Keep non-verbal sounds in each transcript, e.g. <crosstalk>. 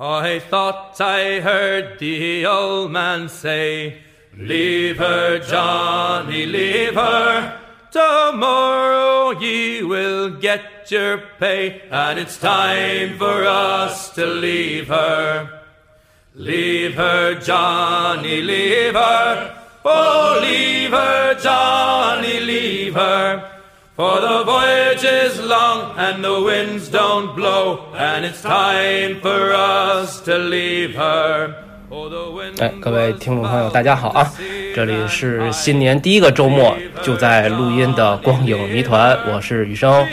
I thought I heard the old man say, Leave her, Johnny, leave her. Tomorrow ye will get your pay, and it's time for us to leave her. Leave her, Johnny, leave her. Oh, leave her, Johnny, leave her. For the voyage is long and the winds don't blow, and it's time for us to leave her. Oh, 哎，各位听众朋友，大家好啊！这里是新年第一个周末就在录音的光影谜团，我是雨生。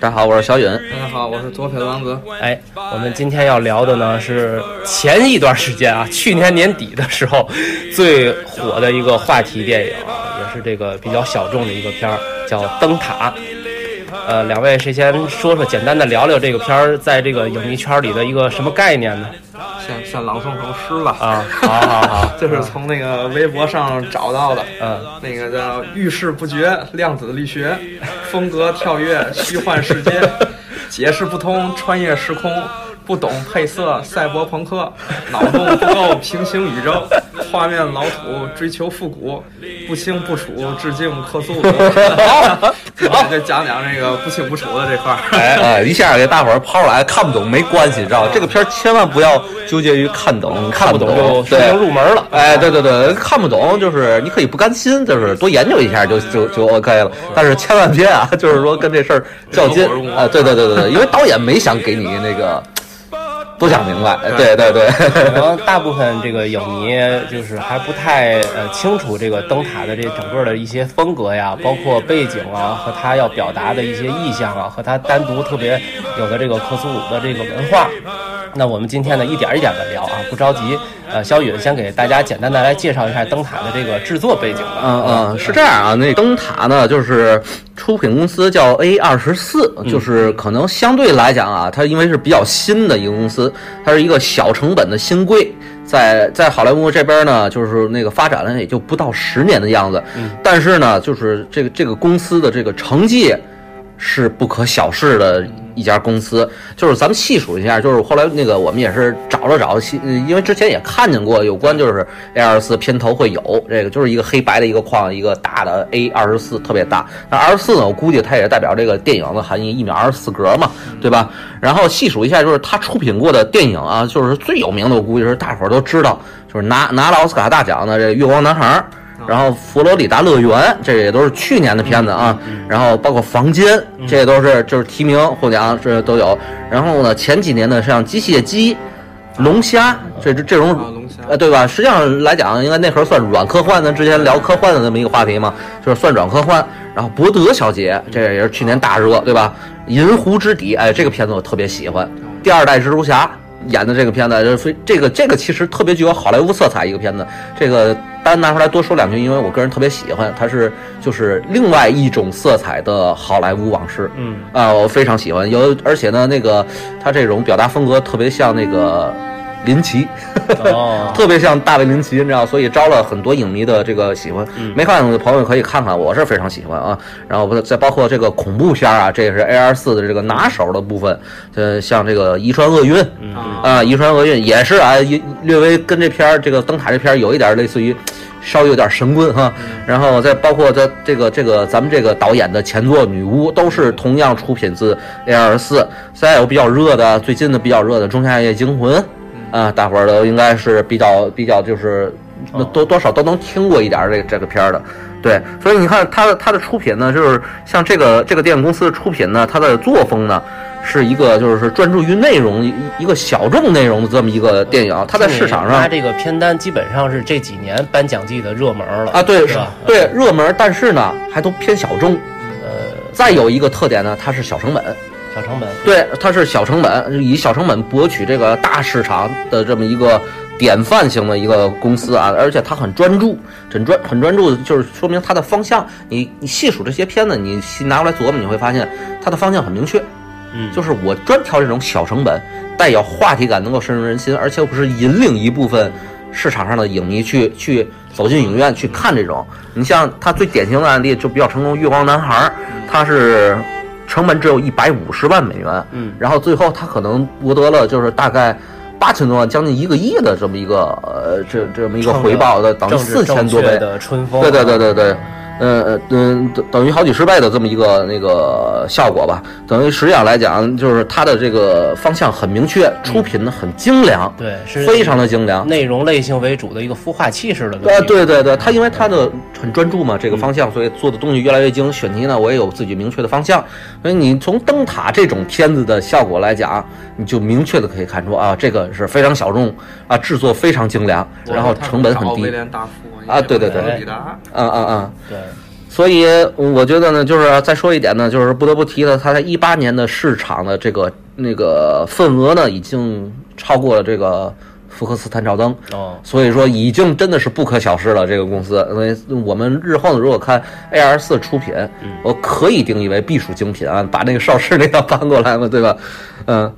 大家好，我是小允。大家好，我是左撇子王子。哎，我们今天要聊的呢是前一段时间啊，<laughs> 去年年底的时候最火的一个话题电影啊，也是这个比较小众的一个片儿，叫《灯塔》。呃，两位谁先说说，简单的聊聊这个片儿在这个影迷圈里的一个什么概念呢？先先朗诵首诗吧。啊，好好好，<laughs> 这是从那个微博上找到的。嗯，那个叫“遇事不决，量子力学，风格跳跃，虚幻世界，解释不通，穿越时空，不懂配色，赛博朋克，脑洞不够，平行宇宙，画面老土，追求复古，不清不楚，致敬克苏鲁。<laughs> 好，再讲讲这个不清不楚的这块儿。哎哎，一下给大伙儿抛出来，看不懂没关系，知道吧？这个片儿千万不要纠结于看懂看不懂就懂，说明对。入门了。哎，对对对，看不懂就是你可以不甘心，就是多研究一下就就就 OK 了。但是千万别啊，就是说跟这事儿较劲啊！对对对对对，因为导演没想给你那个多讲明白。对对对，可能大部分这个影迷就是还不太呃清楚这个灯塔的这整个的一些风格呀，包括背景啊和他要表达的一些意象啊，和他单独特别有的这个克苏鲁的这个文化。那我们今天呢一点一点的聊啊，不着急。呃，肖宇先给大家简单的来介绍一下灯塔的这个制作背景吧。嗯嗯，是这样啊，那灯塔呢，就是出品公司叫 A 二十四，就是可能相对来讲啊，它因为是比较新的一个公司，它是一个小成本的新贵，在在好莱坞这边呢，就是那个发展了也就不到十年的样子，但是呢，就是这个这个公司的这个成绩是不可小视的一家公司。就是咱们细数一下，就是后来那个我们也是找了找，因为之前也看见过有关就是 A 二十四片头会有这个，就是一个黑白的一个框，一个大的 A 二十四特别大。那二十四呢，我估计它也代表这个电影的含义，一秒二十四格嘛，对吧？然后细数一下，就是他出品过的电影啊，就是最有名的，我估计是大伙都知道，就是拿拿了奥斯卡大奖的这《月光男孩》。然后佛罗里达乐园，这也都是去年的片子啊。然后包括房间，这也都是就是提名获奖，这都有。然后呢，前几年的像机械姬、龙虾，这这这种呃，对吧？实际上来讲，应该那会儿算软科幻。咱之前聊科幻的那么一个话题嘛，就是算软科幻。然后博德小姐，这也是去年大热，对吧？银湖之底，哎，这个片子我特别喜欢。第二代蜘蛛侠演的这个片子，就是非这个这个其实特别具有好莱坞色彩一个片子。这个单拿出来多说两句，因为我个人特别喜欢，它是就是另外一种色彩的好莱坞往事。嗯啊，我非常喜欢，有而且呢，那个他这种表达风格特别像那个林奇，哦，<laughs> 特别像大卫林奇，你知道，所以招了很多影迷的这个喜欢。没看过的朋友可以看看，我是非常喜欢啊。然后不再包括这个恐怖片啊，这也是 A R 四的这个拿手的部分。呃，像这个遗传厄运，啊，遗传厄运也是啊，也略微跟这片儿这个灯塔这片儿有一点类似于。稍微有点神棍哈，然后再包括他这个这个咱们这个导演的前作《女巫》都是同样出品自 A 二四，再有比较热的，最近的比较热的《仲夏夜惊魂》，啊，大伙儿都应该是比较比较就是那多多少都能听过一点儿这个这个片儿的，对，所以你看它的它的出品呢，就是像这个这个电影公司的出品呢，它的作风呢。是一个就是专注于内容一一个小众内容的这么一个电影，它在市场上它这个片单基本上是这几年颁奖季的热门了啊，对是？对热门，但是呢还都偏小众。呃，再有一个特点呢，它是小成本，小成本，对，它是小成本，以小成本博取这个大市场的这么一个典范型的一个公司啊，而且它很专注，很专很专注，就是说明它的方向。你你细数这些片子，你细拿过来琢磨，你会发现它的方向很明确。嗯，就是我专挑这种小成本、带有话题感、能够深入人心，而且不是引领一部分市场上的影迷去去走进影院去看这种。你像他最典型的案例就比较成功，《月光男孩》，他是成本只有一百五十万美元，嗯，然后最后他可能博得了就是大概八千多万，将近一个亿的这么一个呃这这么一个回报的，等于四千多倍。的春风，对对对对对，呃呃嗯，等等于好几十倍的这么一个那个效果吧。等于实际上来讲，就是它的这个方向很明确，出品呢很精良，对是非常的精良。内容类型为主的一个孵化器似的东西。呃，对对对，它因为它的很专注嘛，这个方向，所以做的东西越来越精。选题呢，我也有自己明确的方向，所以你从灯塔这种片子的效果来讲，你就明确的可以看出啊，这个是非常小众啊，制作非常精良，然后成本很低威。廉大夫啊对对对比达，嗯嗯嗯。对，所以我觉得呢，就是再说一点呢，就是不得不提的，它在一八年的市场的这个那个份额呢，已经超过了这个福克斯探照灯。哦，所以说已经真的是不可小视了，这个公司。因为我们日后呢，如果看 A R 四出品，我可以定义为必属精品啊，把那个邵氏那套搬过来嘛，对吧？<laughs> 嗯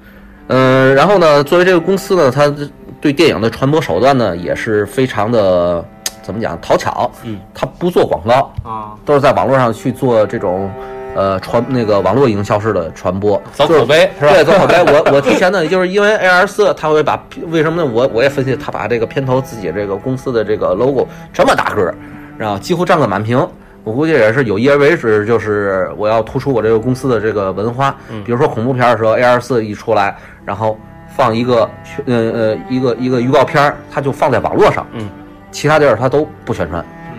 嗯，然后呢，作为这个公司呢，它对电影的传播手段呢，也是非常的怎么讲讨巧。嗯，他不做广告，啊，都是在网络上去做这种。呃，传那个网络营销式的传播，走口碑是吧？对，走口碑。我我提前呢，就是因为 A R 四，他会把为什么呢？我我也分析，他把这个片头自己这个公司的这个 logo 这么大个儿，然后几乎占个满屏。我估计也是有意而为之，就是我要突出我这个公司的这个文化。比如说恐怖片的时候，A R 四一出来，然后放一个呃呃一个一个预告片儿，它就放在网络上，嗯，其他地儿他都不宣传。嗯，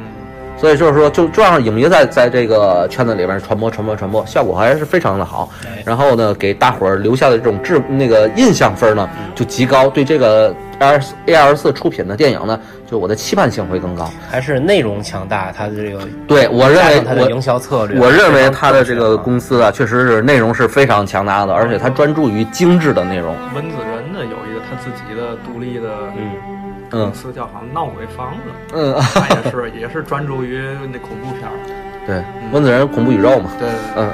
所以就是说，就就让影迷在在这个圈子里边传播传播传播，效果还是非常的好哎。然后呢，给大伙儿留下的这种质那个印象分呢就极高，对这个 A A R 四出品的电影呢，就我的期盼性会更高。还是内容强大，它的这个对我认为它的营。销策略，我认为它的这个公司啊，确实是内容是非常强大的，而且它专注于精致的内容。温子仁呢有一个他自己的独立的嗯，嗯公司，叫好像闹鬼房子，嗯，他也是也是专注于那恐怖片儿。对，温子仁恐怖宇宙嘛，对，嗯。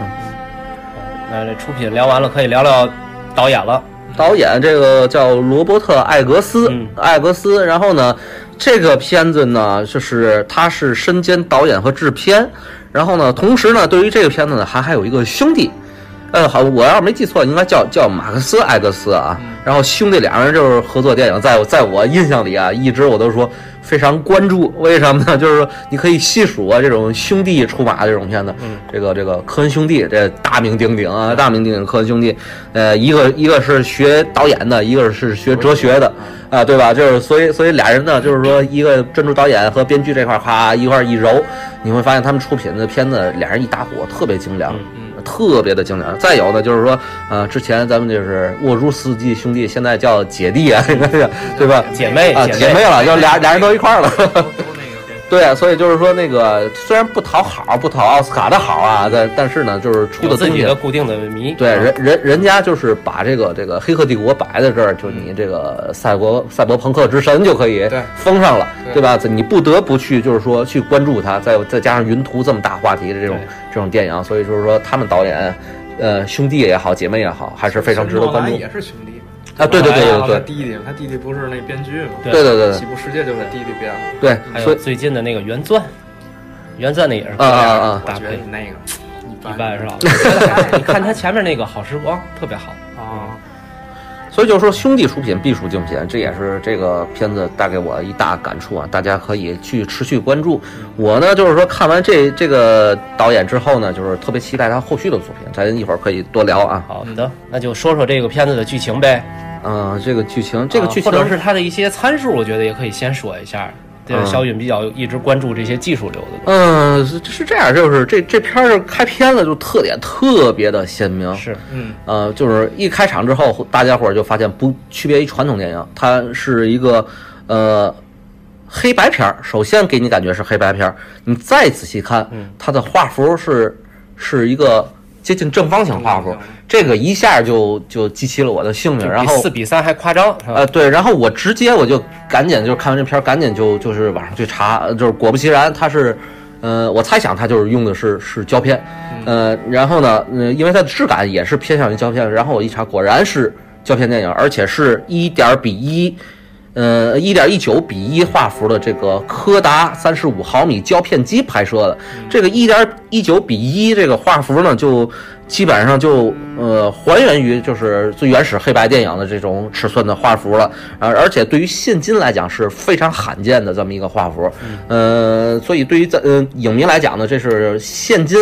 那这出品聊完了，可以聊聊导演了。导演这个叫罗伯特·艾格斯，嗯艾格斯。然后呢，这个片子呢，就是他是身兼导演和制片。然后呢，同时呢，对于这个片子呢，还还有一个兄弟，呃，好，我要是没记错，应该叫叫马克思·艾格斯啊。然后兄弟俩人就是合作电影，在在我印象里啊，一直我都说非常关注。为什么呢？就是说你可以细数啊，这种兄弟出马这种片子，嗯这个这个科恩兄弟，这大名鼎鼎啊，大名鼎鼎科恩兄弟。呃，一个一个是学导演的，一个是学哲学的，啊，对吧？就是所以所以俩人呢，就是说一个专注导演和编剧这块儿，咔一块儿一揉，你会发现他们出品的片子，俩人一搭伙特别精良。嗯特别的经典。再有呢，就是说，呃，之前咱们就是沃朱斯基兄弟，现在叫姐弟啊，应该是对吧？姐妹啊，姐妹姐妹了，就俩俩人都一块儿了。<laughs> 对啊，所以就是说，那个虽然不讨好，不讨奥斯卡的好啊，但但是呢，就是出有的东西自己的固定的迷。对，人人人家就是把这个这个《黑客帝国》摆在这儿，就你这个赛博赛博朋克之神就可以对封上了，对对吧？你不得不去就是说去关注它，再再加上云图这么大话题的这种这种电影，所以就是说他们导演，呃，兄弟也好，姐妹也好，还是非常值得关注也是兄弟嘛。啊！对对对对他对弟弟，他弟弟不是那编剧吗？对对对对西部世界就是弟弟编的。对还有最近的那个原钻，原钻那也是啊啊啊我觉得搭配那个一一般是吧？你看他前面那个好时光特别好，啊，所以就是说，兄弟出品必属精品，这也是这个片子带给我一大感触啊！大家可以去持续关注。我呢，就是说看完这这个导演之后呢，就是特别期待他后续的作品，咱一会儿可以多聊啊。好的，那就说说这个片子的剧情呗。嗯、这个剧情，这个啊剧情或者是它的一些参数，我觉得也可以先说一下。对，嗯小允比较一直关注这些技术流的嗯、是是这样，就是这这片儿开篇了就特点特别的鲜明，是，嗯，呃，就是一开场之后，大家伙儿就发现不区别于传统电影，它是一个呃黑白片儿。首先给你感觉是黑白片儿，你再仔细看，它的画幅是是一个接近正方形画幅这个一下就就激起了我的兴趣，然后四比三还夸张，呃，对，然后我直接我就赶紧就是看完这片儿，赶紧就就是网上去查，呃就是果不其然，它是，呃，我猜想它就是用的是是胶片，呃，然后呢，呃，因为它的质感也是偏向于胶片，然后我一查，果然是胶片电影，而且是一点儿比一，呃，一点一九比一画幅的这个柯达三十五毫米胶片机拍摄的。这个一点一九比一这个画幅呢，就基本上就呃还原于就是最原始黑白电影的这种尺寸的画幅了。而而且对于现今来讲是非常罕见的这么一个画幅。呃，所以对于咱呃影迷来讲呢，这是现今。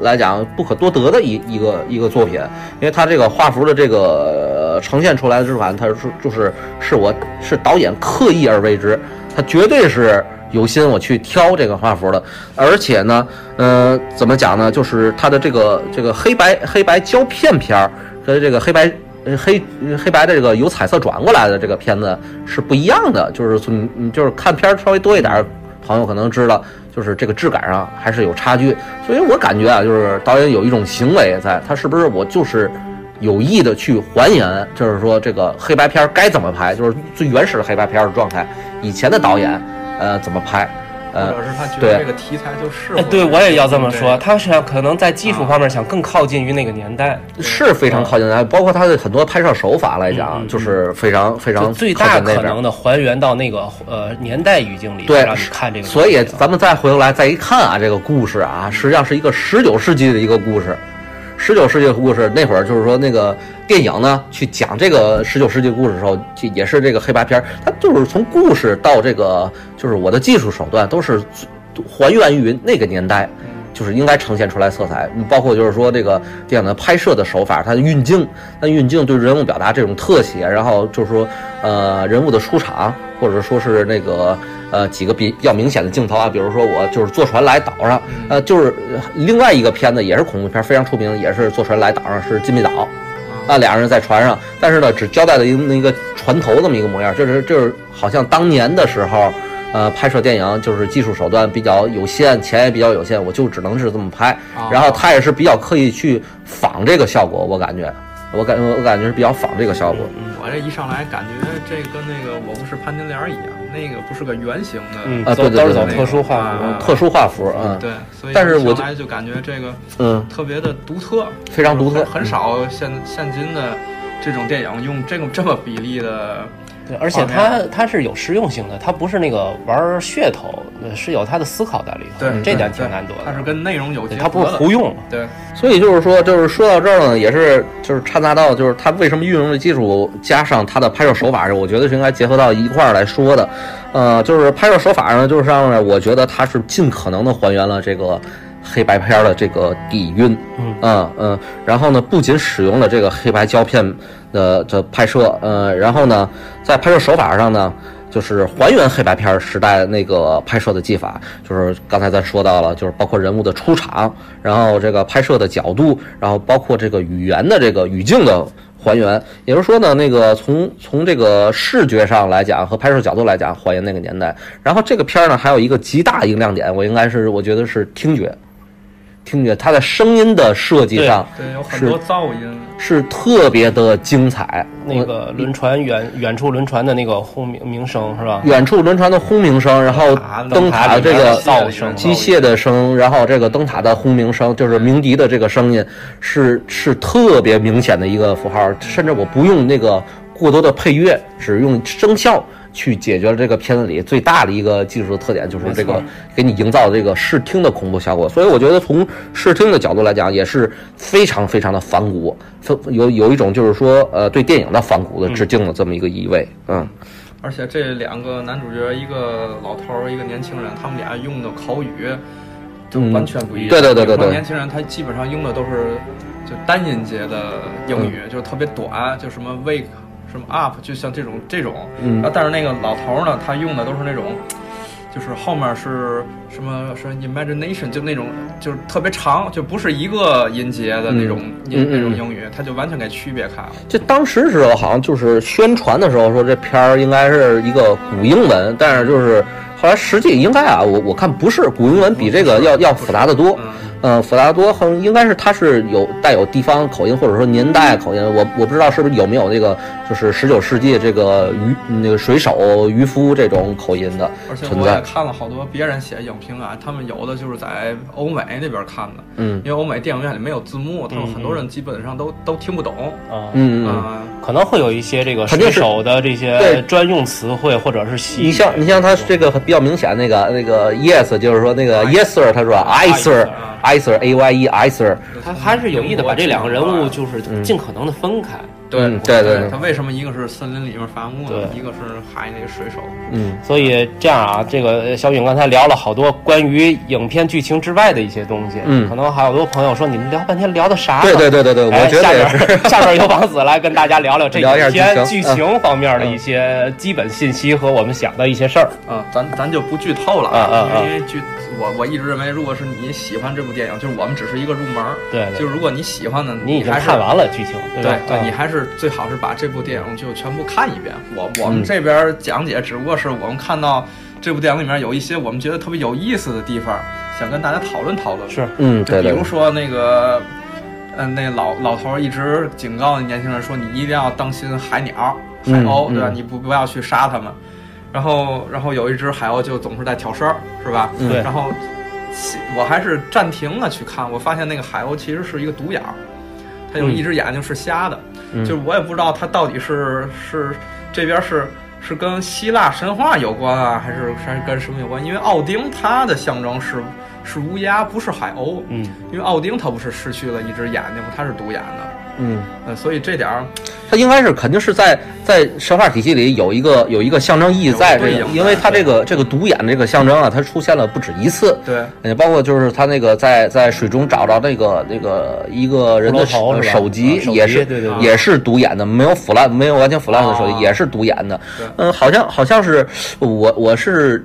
来讲不可多得的一一个一个作品，因为它这个画幅的这个呈现出来的质感，它是就是是我是导演刻意而为之，它绝对是有心我去挑这个画幅的，而且呢，呃，怎么讲呢？就是它的这个这个黑白黑白胶片片儿和这个黑白黑黑白的这个由彩色转过来的这个片子是不一样的，就是从你就是看片儿稍微多一点朋友可能知道。就是这个质感上还是有差距，所以我感觉啊，就是导演有一种行为在，他是不是我就是有意的去还原，就是说这个黑白片儿该怎么拍，就是最原始的黑白片儿的状态，以前的导演呃怎么拍。呃，或者是他觉得这个题材就适合。对，我也要这么说。他想可能在技术方面想更靠近于那个年代，是非常靠近的。包括他的很多拍摄手法来讲，就是非常非常最大可能的还原到那个呃年代语境里，对，让你看这个。所以咱们再回头来再一看啊，这个故事啊，实际上是一个十九世纪的一个故事。十九世纪的故事，那会儿就是说那个电影呢，去讲这个十九世纪故事的时候，就也是这个黑白片儿，它就是从故事到这个，就是我的技术手段都是还原于那个年代，就是应该呈现出来色彩，包括就是说这个电影的拍摄的手法，它的运镜，那运镜对人物表达这种特写，然后就是说呃人物的出场，或者说是那个。呃，几个比比较明显的镜头啊，比如说我就是坐船来岛上，呃，就是另外一个片子也是恐怖片，非常出名，也是坐船来岛上，是金密岛，啊，俩人在船上，但是呢，只交代了一那个船头这么一个模样，就是就是好像当年的时候，呃，拍摄电影就是技术手段比较有限，钱也比较有限，我就只能是这么拍，然后他也是比较刻意去仿这个效果，我感觉。我感我感觉是比较仿这个效果。我这一上来感觉这跟那个我不是潘金莲一样，那个不是个圆形的，啊，对都是走特殊画幅，特殊画幅啊。对，所以但是我来就感觉这个嗯特别的独特，非常独特，很少现现今的这种电影用这种这么比例的。对，而且它它是有实用性的，它不是那个玩噱头，是有它的思考在里头。对，这点挺难得的。它是跟内容有结合它不是胡用。对，所以就是说，就是说到这儿呢，也是就是掺杂到就是它为什么运用的技术加上它的拍摄手法，我觉得是应该结合到一块儿来说的。呃，就是拍摄手法上，就是上面我觉得它是尽可能的还原了这个。黑白片的这个底蕴，嗯嗯，然后呢，不仅使用了这个黑白胶片的的拍摄，呃，然后呢，在拍摄手法上呢，就是还原黑白片时代那个拍摄的技法，就是刚才咱说到了，就是包括人物的出场，然后这个拍摄的角度，然后包括这个语言的这个语境的还原，也就是说呢，那个从从这个视觉上来讲和拍摄角度来讲还原那个年代，然后这个片儿呢还有一个极大一个亮点，我应该是我觉得是听觉。听觉，它的声音的设计上，对，有很多噪音，是特别的精彩。那个轮船远远处轮船的那个轰鸣鸣声是吧？远处轮船的轰鸣声，然后灯塔这个噪声、机械的声，然后这个灯塔的轰鸣声，就是鸣笛的这个声音，是是特别明显的一个符号。甚至我不用那个过多的配乐，只用声效。去解决了这个片子里最大的一个技术的特点，就是这个给你营造这个视听的恐怖效果。所以我觉得从视听的角度来讲，也是非常非常的反骨，有有一种就是说呃对电影的反骨的致敬的这么一个意味。嗯，而且这两个男主角，一个老头儿，一个年轻人，他们俩用的口语就完全不一样。对对对对对，年轻人他基本上用的都是就单音节的英语，就是特别短，就什么 wake。什么 up 就像这种这种，嗯，但是那个老头呢，他用的都是那种，就是后面是什么是 imagination，就那种就是特别长，就不是一个音节的那种音那种英语，他就完全给区别开了。这当时时候好像就是宣传的时候说这片儿应该是一个古英文，但是就是后来实际应该啊，我我看不是古英文，比这个要要复杂的多。呃，弗拉多好像应该是他是有带有地方口音或者说年代口音，我我不知道是不是有没有那个就是十九世纪这个渔那个水手渔夫这种口音的而且我也。看了好多别人写影评啊，他们有的就是在欧美那边看的，嗯因为欧美电影院里没有字幕，他们很多人基本上都都听不懂。啊，嗯嗯，啊，可能会有一些这个水手的这些对专用词汇或者是。你像你像他这个比较明显那个那个 yes 就是说那个 yes sir，他说 I sir I sir A Y E Iser，他还是有意的把这两个人物就是嗯尽可能的分开。对对对他为什么一个是森林里面伐木的，一个是海那个水手？嗯所以这样啊，这个小允刚才聊了好多关于影片剧情之外的一些东西，嗯可能还有好多朋友说你们聊半天聊的啥呢？对对对对对，哎我觉得也是。下边下边由王子来跟大家聊聊这影片剧情方面的一些基本信息和我们想的一些事儿。啊，咱咱就不剧透了啊因为剧我我一直认为，如果是你喜欢这部电影，就是我们只是一个入门儿，对对，就是如果你喜欢的，你已经看完了剧情，对吧？对，啊你还是最好是把这部电影就全部看一遍。我我们嗯这边讲解只不过是我们看到这部电影里面有一些我们觉得特别有意思的地方，想跟大家讨论讨论。是嗯，就对对比如说那个，嗯、那老老头儿一直警告年轻人说，你一定要当心海鸟、海嗯鸥，对吧？嗯你不不要去杀它们。然后，然后有一只海鸥就总是在挑事儿，是吧？嗯对然后，其我还是暂停了去看，我发现那个海鸥其实是一个独眼儿，它有嗯一只眼睛是瞎的，嗯就是我也不知道它到底是是这边是是跟希腊神话有关啊，还是还是跟什么有关？因为奥丁它的象征是是乌鸦，不是海鸥。嗯，因为奥丁他不是失去了一只眼睛吗？他是独眼的，嗯，呃，所以这点儿它应该是肯定是在在神话体系里有一个有一个象征意义在这个因为它这个这个独眼这个象征啊，它出现了不止一次。对也包括就是他那个在在水中找着那个那个一个人的手手机也是对对对也是独眼的，没有腐烂没有完全腐烂的手哦机也是独眼的。嗯，好像好像是我我是。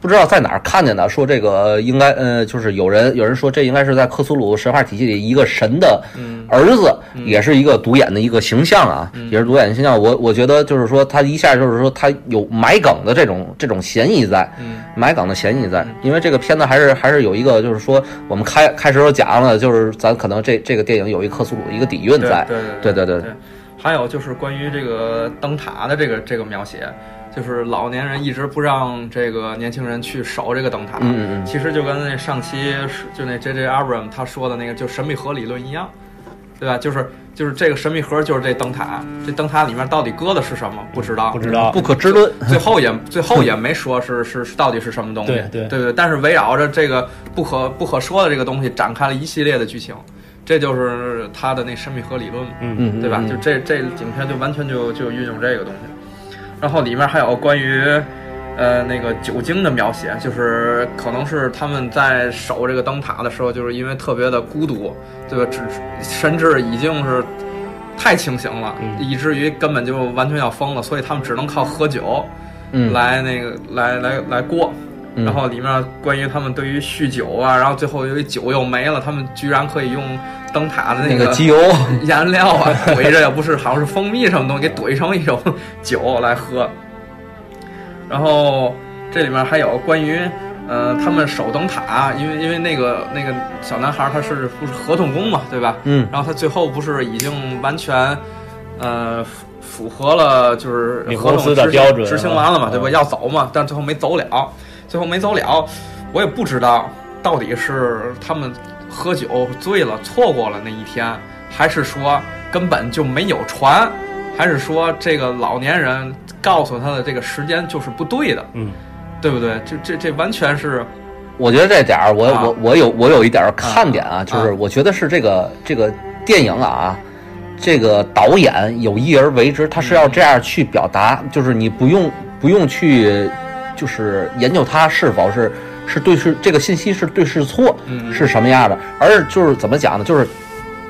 不知道在哪儿看见的，说这个应该，呃，就是有人有人说这应该是在克苏鲁神话体系里一个神的嗯。儿子，也是一个独眼的一个形象啊，也是独眼的形象。我我觉得就是说他一下就是说他有埋梗的这种这种嫌疑在，嗯。埋梗的嫌疑在，因为这个片子还是还是有一个就是说我们开开始时候讲了，就是咱可能这这个电影有一克苏鲁一个底蕴对在，对。对对对对。还有就是关于这个灯塔的这个这个描写，就是老年人一直不让这个年轻人去守这个灯塔。嗯嗯嗯其实就跟那上期就那 J J Abrams 他说的那个就神秘盒理论一样，对吧？就是就是这个神秘盒就是这灯塔，这灯塔里面到底搁的是什么不知道，不知道不可知论。最后也最后也没说是是是到底是什么东西，对对对对。但是围绕着这个不可不可说的这个东西展开了一系列的剧情，这就是他的那神秘盒理论嘛，嗯嗯，对吧？嗯就这这影片就完全就就运用这个东西，然后里面还有关于。呃，那个酒精的描写，就是可能是他们在守这个灯塔的时候，就是因为特别的孤独，对吧？只甚至已经是太清醒了，嗯以至于根本就完全要疯了，所以他们只能靠喝酒，嗯来那个来来来过。嗯然后里面关于他们对于酗酒啊，然后最后由于酒又没了，他们居然可以用灯塔的那个机油，<laughs> 颜料啊怼着，也不是好像是蜂蜜什么东西，给怼成一种酒来喝。然后这里面还有关于，呃，他们守灯塔，因为因为那个那个小男孩他是不是合同工嘛，对吧？嗯然后他最后不是已经完全，呃，符符合了就是合同执行标准执行完了嘛，嗯对吧？要走嘛，但最后没走了，最后没走了，我也不知道到底是他们喝酒醉了错过了那一天，还是说根本就没有船，还是说这个老年人告诉他的这个时间就是不对的，嗯，对不对？这这这完全是我觉得这点儿我啊我我有我有一点儿看点啊，就是啊我觉得是这个这个电影啊。这个导演有意而为之，他是要这样去表达，就是你不用不用去，就是研究它是否是是对是这个信息是对是错，嗯是什么样的，而就是怎么讲呢？就是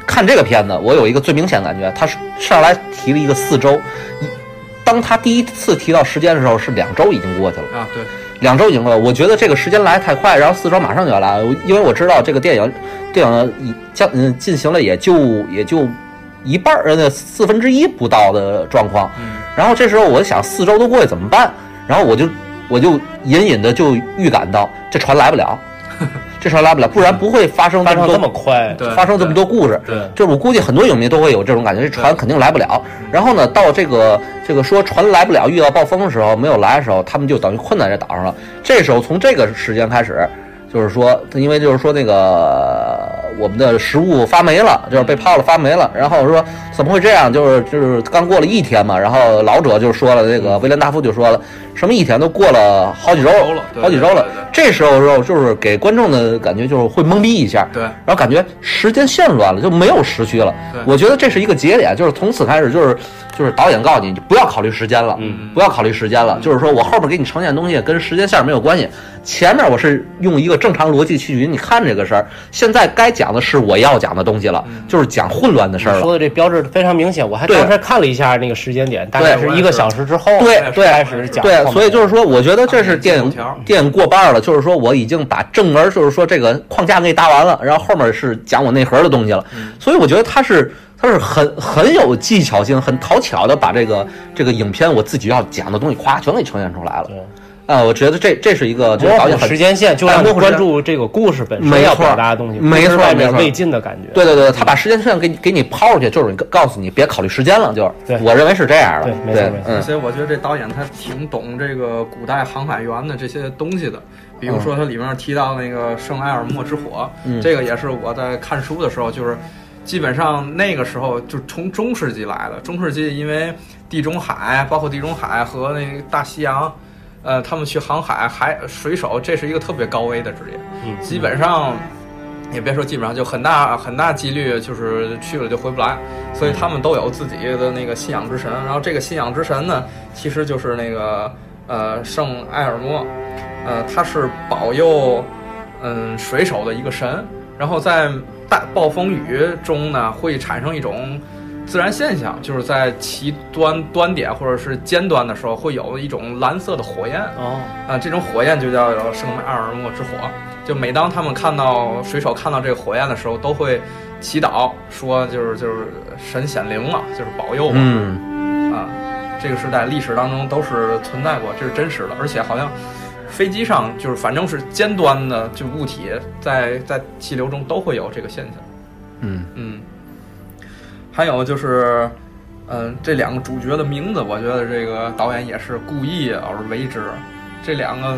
看这个片子，我有一个最明显感觉，他是上来提了一个四周，一当他第一次提到时间的时候，是两周已经过去了。啊，对，两周已经过了，我觉得这个时间来得太快，然后四周马上就要来了，因为我知道这个电影电影已将嗯进行了也就也就一半儿呃四分之一不到的状况，嗯然后这时候我想四周都过去怎么办？然后我就我就隐隐的就预感到这船来不了，<laughs> 这船来不了，不然不会发生这么多发生这么快，发生这么多故事。对就是我估计很多影迷都会有这种感觉，这船肯定来不了。然后呢，到这个这个说船来不了，遇到暴风的时候没有来的时候，他们就等于困在这岛上了。这时候从这个时间开始，就是说，因为就是说那个我们的食物发霉了，就是被泡了发霉了。然后说怎么会这样？就是就是刚过了一天嘛。然后老者就说了，那个威廉达夫就说了，什么一天都过了好几周好几周了。这时候时候就是给观众的感觉就是会懵逼一下，对然后感觉时间线乱了，就没有时区了。我觉得这是一个节点，就是从此开始就是就是导演告诉你，你不要考虑时间了，嗯不要考虑时间了，就是说我后面给你呈现的东西跟时间线没有关系，前面我是用一个正常逻辑去允你看这个事儿，现在该讲的是我要讲的东西了，就是讲混乱的事儿了。说的这标志非常明显，我还对当时看了一下那个时间点，大概是一个小时之后，对对开始讲对，所以就是说，我觉得这是电影电影过半了，就是说我已经把正文，就是说这个框架给你搭完了，然后后面是讲我内核的东西了。所以我觉得它是他是很很有技巧性、很讨巧的把这个这个影片我自己要讲的东西，咵全给呈现出来了。对。啊，我觉得这这是一个这个模导演很时间线，就让关注这个故事本身要没错表达的东西，没错没错外面未尽的感觉。对对对，他把时间线给你给你抛出去，就是告诉你别考虑时间了，就是对。我认为是这样的。对没错没错。嗯。而且我觉得这导演他挺懂这个古代航海员的这些东西的，比如说他里面提到那个圣埃尔莫之火，嗯。这个也是我在看书的时候，就是基本上那个时候就从中世纪来的。中世纪因为地中海，包括地中海和那个大西洋，呃，他们去航海，海水手这是一个特别高危的职业，嗯，基本上。也别说基本上，就很大很大几率就是去了就回不来，所以他们都有自己的那个信仰之神。然后这个信仰之神呢，其实就是那个呃圣埃尔默，呃他是保佑嗯水手的一个神。然后在大暴风雨中呢，会产生一种自然现象，就是在其端端点或者是尖端的时候，会有一种蓝色的火焰。哦，啊，这种火焰就叫圣埃尔莫之火。就每当他们看到水手看到这个火焰的时候，都会祈祷说，就是就是神显灵了，就是保佑嘛。嗯，啊，这个是在历史当中都是存在过，这是真实的，而且好像飞机上就是反正是尖端的就物体在在气流中都会有这个现象。嗯嗯，还有就是，嗯，这两个主角的名字，我觉得这个导演也是故意而为之。这两个，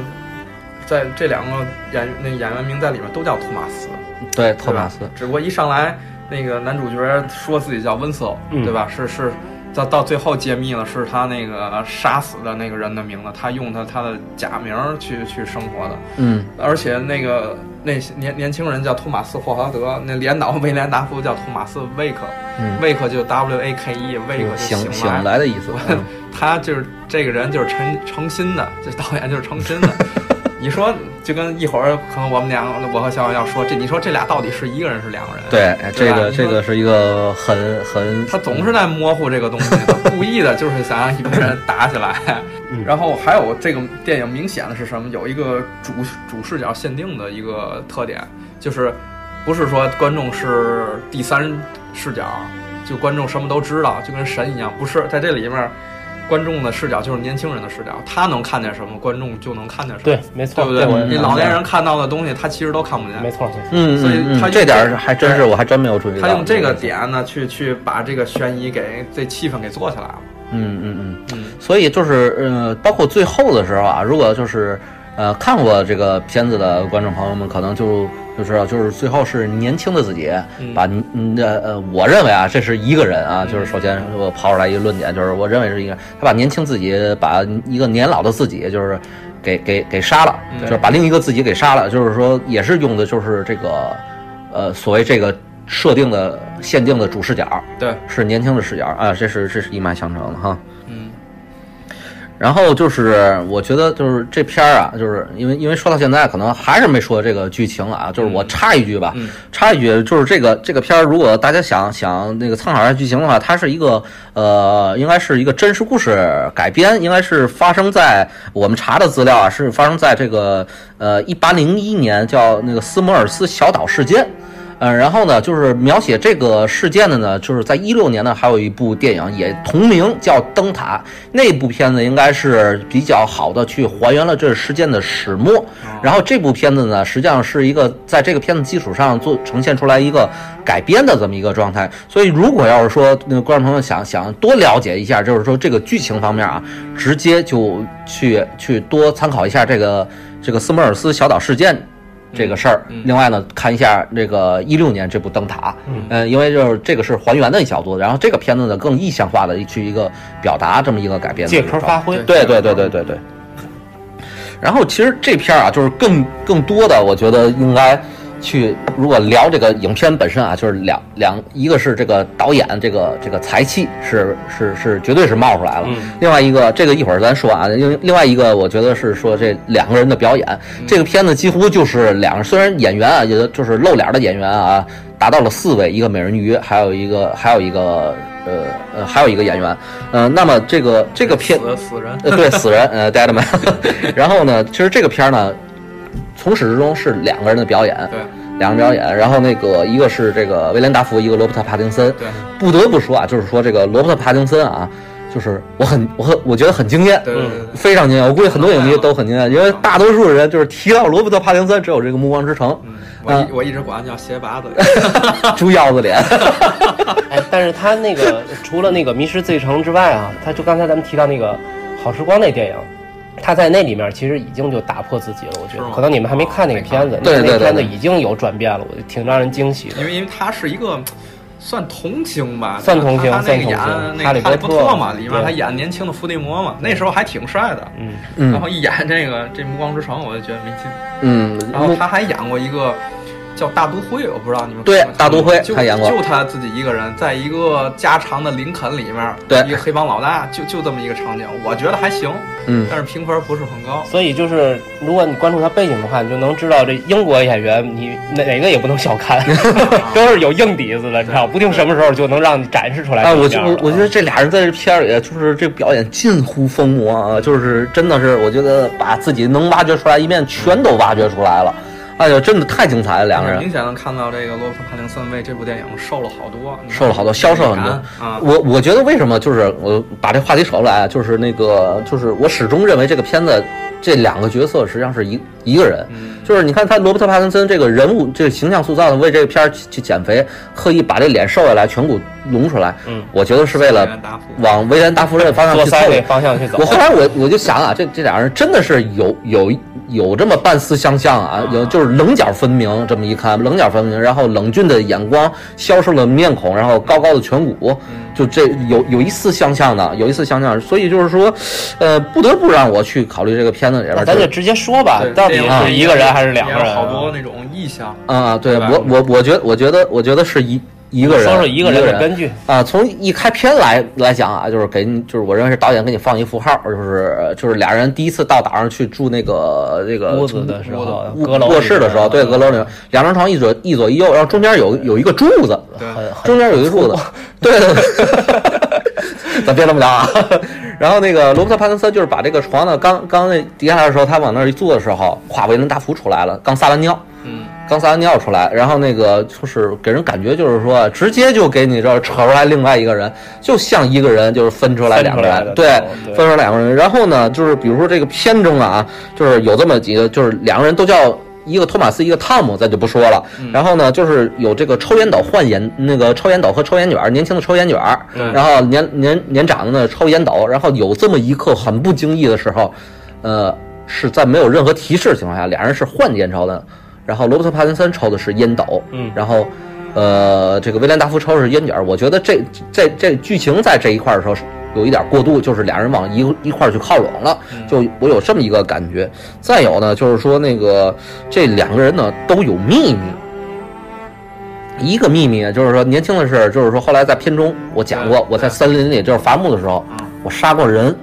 在这两个演那演员名在里面都叫托马斯，对，托马斯，只不过一上来那个男主角说自己叫温斯对吧？是是，到到最后揭秘了是他那个杀死的那个人的名字，他用他他的假名去去生活的。嗯而且那个那些年年轻人叫托马斯霍华德，那连导威廉达夫叫托马斯威克，嗯，魏克就 W A K E，威克就醒醒醒来的意思。<laughs> 嗯他就是这个人就是诚诚心的，这导演就是诚心的。你说就跟一会儿可能我们两个我和小王要说这，你说这俩到底是一个人是两个人？对，哎这个这个是一个很很他总是在模糊这个东西，他 <laughs> 故意的就是想让一帮人打起来。嗯然后还有这个电影明显的是什么？有一个主主视角限定的一个特点，就是不是说观众是第三视角，就观众什么都知道，就跟神一样，不是在这里面。观众的视角就是年轻人的视角，他能看见什么，观众就能看见什么，对，没错，对不对？我你老年人看到的东西，他其实都看不见。没错没错，嗯，所以他这点儿还真是我还真没有注意到。他用这个，点呢，去去把这个悬疑给这气氛给做起来了。嗯嗯嗯。嗯，所以就是呃，包括最后的时候啊，如果就是呃看过这个片子的观众朋友们，可能就就知道，就是最后是年轻的自己嗯。把嗯呃呃，我认为啊，这是一个人啊，就是首先我抛出来一个论点，就是我认为是一个他把年轻自己把一个年老的自己就是给给给杀了，嗯。就是把另一个自己给杀了，就是说也是用的就是这个呃所谓这个设定的限定的主视角对，是年轻的视角啊，这是这是一脉相承的哈。嗯然后就是，我觉得就是这片儿啊，就是因为因为说到现在，可能还是没说这个剧情啊。就是我插一句吧，嗯插一句，就是这个这个片儿，如果大家想想那个参考一下剧情的话，它是一个呃，应该是一个真实故事改编，应该是发生在我们查的资料啊，是发生在这个呃一八零一年叫那个斯摩尔斯小岛事件。嗯，然后呢，就是描写这个事件的呢，就是在一六年呢，还有一部电影也同名叫《灯塔》，那部片子应该是比较好的去还原了这事件的始末。然后这部片子呢，实际上是一个在这个片子基础上做呈现出来一个改编的这么一个状态。所以，如果要是说那个观众朋友想想多了解一下，就是说这个剧情方面啊，直接就去去多参考一下这个这个斯摩尔斯小岛事件。这个事儿，另外呢，看一下这个一六年这部《灯塔》，嗯，因为就是这个是还原的一小作，然后这个片子呢更意象化的去一个表达这么一个改编，借壳发挥，对对对对对对。然后其实这片儿啊，就是更更多的，我觉得应该。去，如果聊这个影片本身啊，就是两两，一个是这个导演这个这个才气是是是绝对是冒出来了，另外一个这个一会儿咱说啊，另另外一个我觉得是说这两个人的表演，这个片子几乎就是两个，虽然演员啊，也就是露脸的演员啊，达到了四位，一个美人鱼，还有一个还有一个呃呃还有一个演员，呃，那么这个这个片死人，呃对死人呃 deadman，<laughs> 然后呢，其实这个片呢。从始至终是两个人的表演，对，两个表演。然后那个一个是这个威廉达福，一个罗伯特帕丁森。对，不得不说啊，就是说这个罗伯特帕丁森啊，就是我很我很我觉得很惊艳，对，非常惊艳。我估计很多影迷都很惊艳，因为大多数人就是提到罗伯特帕丁森，只有这个《暮光之城》。我一我一直管他叫鞋拔子，<laughs> 猪腰子脸。哎，但是他那个除了那个《迷失罪城》之外啊，他就刚才咱们提到那个《好时光》那电影。他在那里面其实已经就打破自己了，我觉得可能你们还没看那个片子，那那片子已经有转变了，我就挺让人惊喜的。因为因为他是一个算童星吧，算童星，算童星。哈利波特嘛，里面他演年轻的伏地魔嘛，那时候还挺帅的。嗯，然后一演这个这《暮光之城》，我就觉得没劲。嗯，然后他还演过一个。叫大都会，我不知道你们对大都会就演过，就他自己一个人，在一个加长的林肯里面，对一个黑帮老大，就就这么一个场景，我觉得还行，嗯，但是评分不是很高。所以就是，如果你关注他背景的话，你就能知道这英国演员，你哪个也不能小看，<laughs> 都是有硬底子的，你知道，不定什么时候就能让你展示出来。啊，我我我觉得这俩人在这片里，就是这表演近乎疯魔啊，就是真的是，我觉得把自己能挖掘出来一面全都挖掘出来了。哎呦，真的太精彩了！两个人明显能看到这个罗伯特·帕丁森为这部电影瘦了好多，瘦了好多，消瘦很多啊！我我觉得为什么就是我把这话题扯出来，就是那个就是我始终认为这个片子这两个角色实际上是一一个人，就是你看他罗伯特·帕森森这个人物这个形象塑造的，为这个片儿去减肥，刻意把这脸瘦下来，颧骨隆出来，嗯，我觉得是为了往威廉·达夫人方向去走，方向去走。我后来我我就想啊，这这俩人真的是有有。有这么半丝相像啊，有就是棱角分明，这么一看棱角分明，然后冷峻的眼光，消瘦的面孔，然后高高的颧骨，就这有有一丝相像的，有一丝相像，所以就是说，呃，不得不让我去考虑这个片子里边。咱就直接说吧，到底是一个人还是两个人？好多那种意象啊，对我我我觉我觉得我觉得是一。一个人说说一个人的根据。啊，从一开篇来来讲啊，就是给你，就是我认为是导演给你放一符号，就是就是俩人第一次到岛上去住那个这个屋子的时候，卧室的时候，对，阁楼里，两张床一左一左一右，然后中间有有一个柱子，中间有一个柱子，对对对，<laughs> <laughs> 咱别这么聊啊。然后那个罗伯特帕丁森就是把这个床呢，刚刚那跌下来的时候，他往那儿一坐的时候，咵，维伦达福出来了，刚撒完尿。嗯。刚撒完尿出来，然后那个就是给人感觉就是说，直接就给你这扯出来另外一个人，就像一个人就是分出来两个人，对，分出来两个人。然后呢，就是比如说这个片中啊，就是有这么几个，就是两个人都叫一个托马斯，一个汤姆，咱就不说了。然后呢，就是有这个抽烟斗换烟，那个抽烟斗和抽烟卷，年轻的抽烟卷，然后年年年长的呢抽烟斗。然后有这么一刻很不经意的时候，呃，是在没有任何提示的情况下，俩人是换烟抽的。然后罗伯特·帕金森抽的是烟斗，嗯，然后，呃，这个威廉·达夫抽的是烟卷。我觉得这这这剧情在这一块的时候有一点过度，就是俩人往一一块儿去靠拢了，就我有这么一个感觉。再有呢，就是说那个这两个人呢都有秘密，一个秘密就是说年轻的是，就是说后来在片中我讲过，我在森林里就是伐木的时候，我杀过人。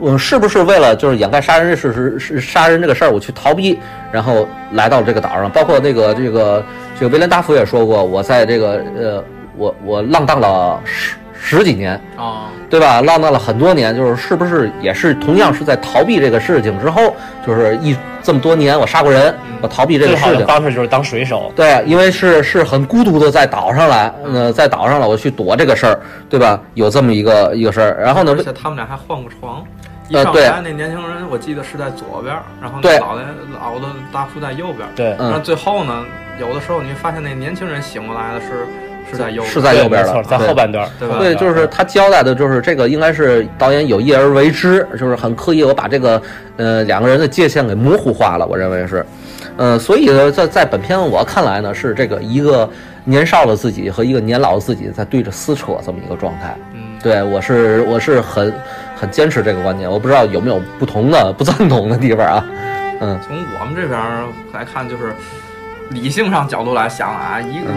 我是不是为了就是掩盖杀人事实是杀人这个事儿，我去逃避，然后来到这个岛上？包括那个这个这个威廉达福也说过，我在这个呃，我我浪荡了十十几年，啊，对吧？浪荡了很多年，就是是不是也是同样是在逃避这个事情之后，就是一这么多年我杀过人，我逃避这个事情。方式就是当水手。对，因为是是很孤独的在岛上来，呃，在岛上了，我去躲这个事儿，对吧？有这么一个一个事儿，然后呢而，且他们俩还换过床。一呃对上来那年轻人，我记得是在左边儿，然后对那老的老的大叔在右边儿。对，嗯但最后呢，有的时候你会发现那年轻人醒过来的是是在右边儿，是在后半段。对吧对，就是他交代的，就是这个应该是导演有意而为之，就是很刻意，我把这个呃两个人的界限给模糊化了，我认为是，呃，所以呢，在在本片我看来呢，是这个一个年少的自己和一个年老的自己在对着撕扯这么一个状态。嗯，对我是我是很很坚持这个观点，我不知道有没有不同的不赞同的地方啊。嗯从我们这边来看，就是理性上角度来想啊，一个、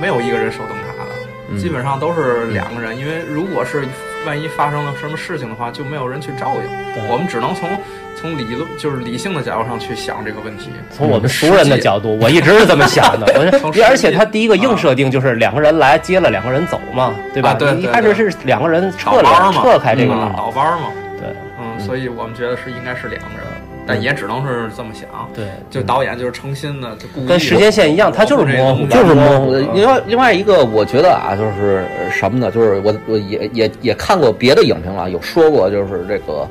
没有一个人守灯塔的，嗯基本上都是两个人。因为如果是万一发生了什么事情的话，就没有人去照应。我们只能从从理论就是理性的角度上去想这个问题。从我们熟人的角度，我一直是这么想的。<laughs> 我，而且他第一个硬设定就是两个人来接了两个人走嘛，对吧？啊对你一开始是两个人撤倒班嘛，了撤开这个倒班儿嘛，对嗯，所以我们觉得是应该是两个人，但也只能是这么想。对，就导演就是诚心的，就故意跟时间线一样，他就是模糊，就是模糊的。嗯另外另外一个，我觉得啊，就是什么呢？就是我我也也也看过别的影评了，有说过，就是这个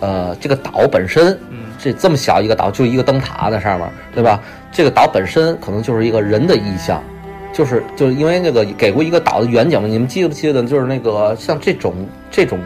呃，这个岛本身，嗯这这么小一个岛，就一个灯塔在上面，对吧？这个岛本身可能就是一个人的意象。就是就是因为那个给过一个岛的远景嘛，你们记不记得？就是那个像这种这种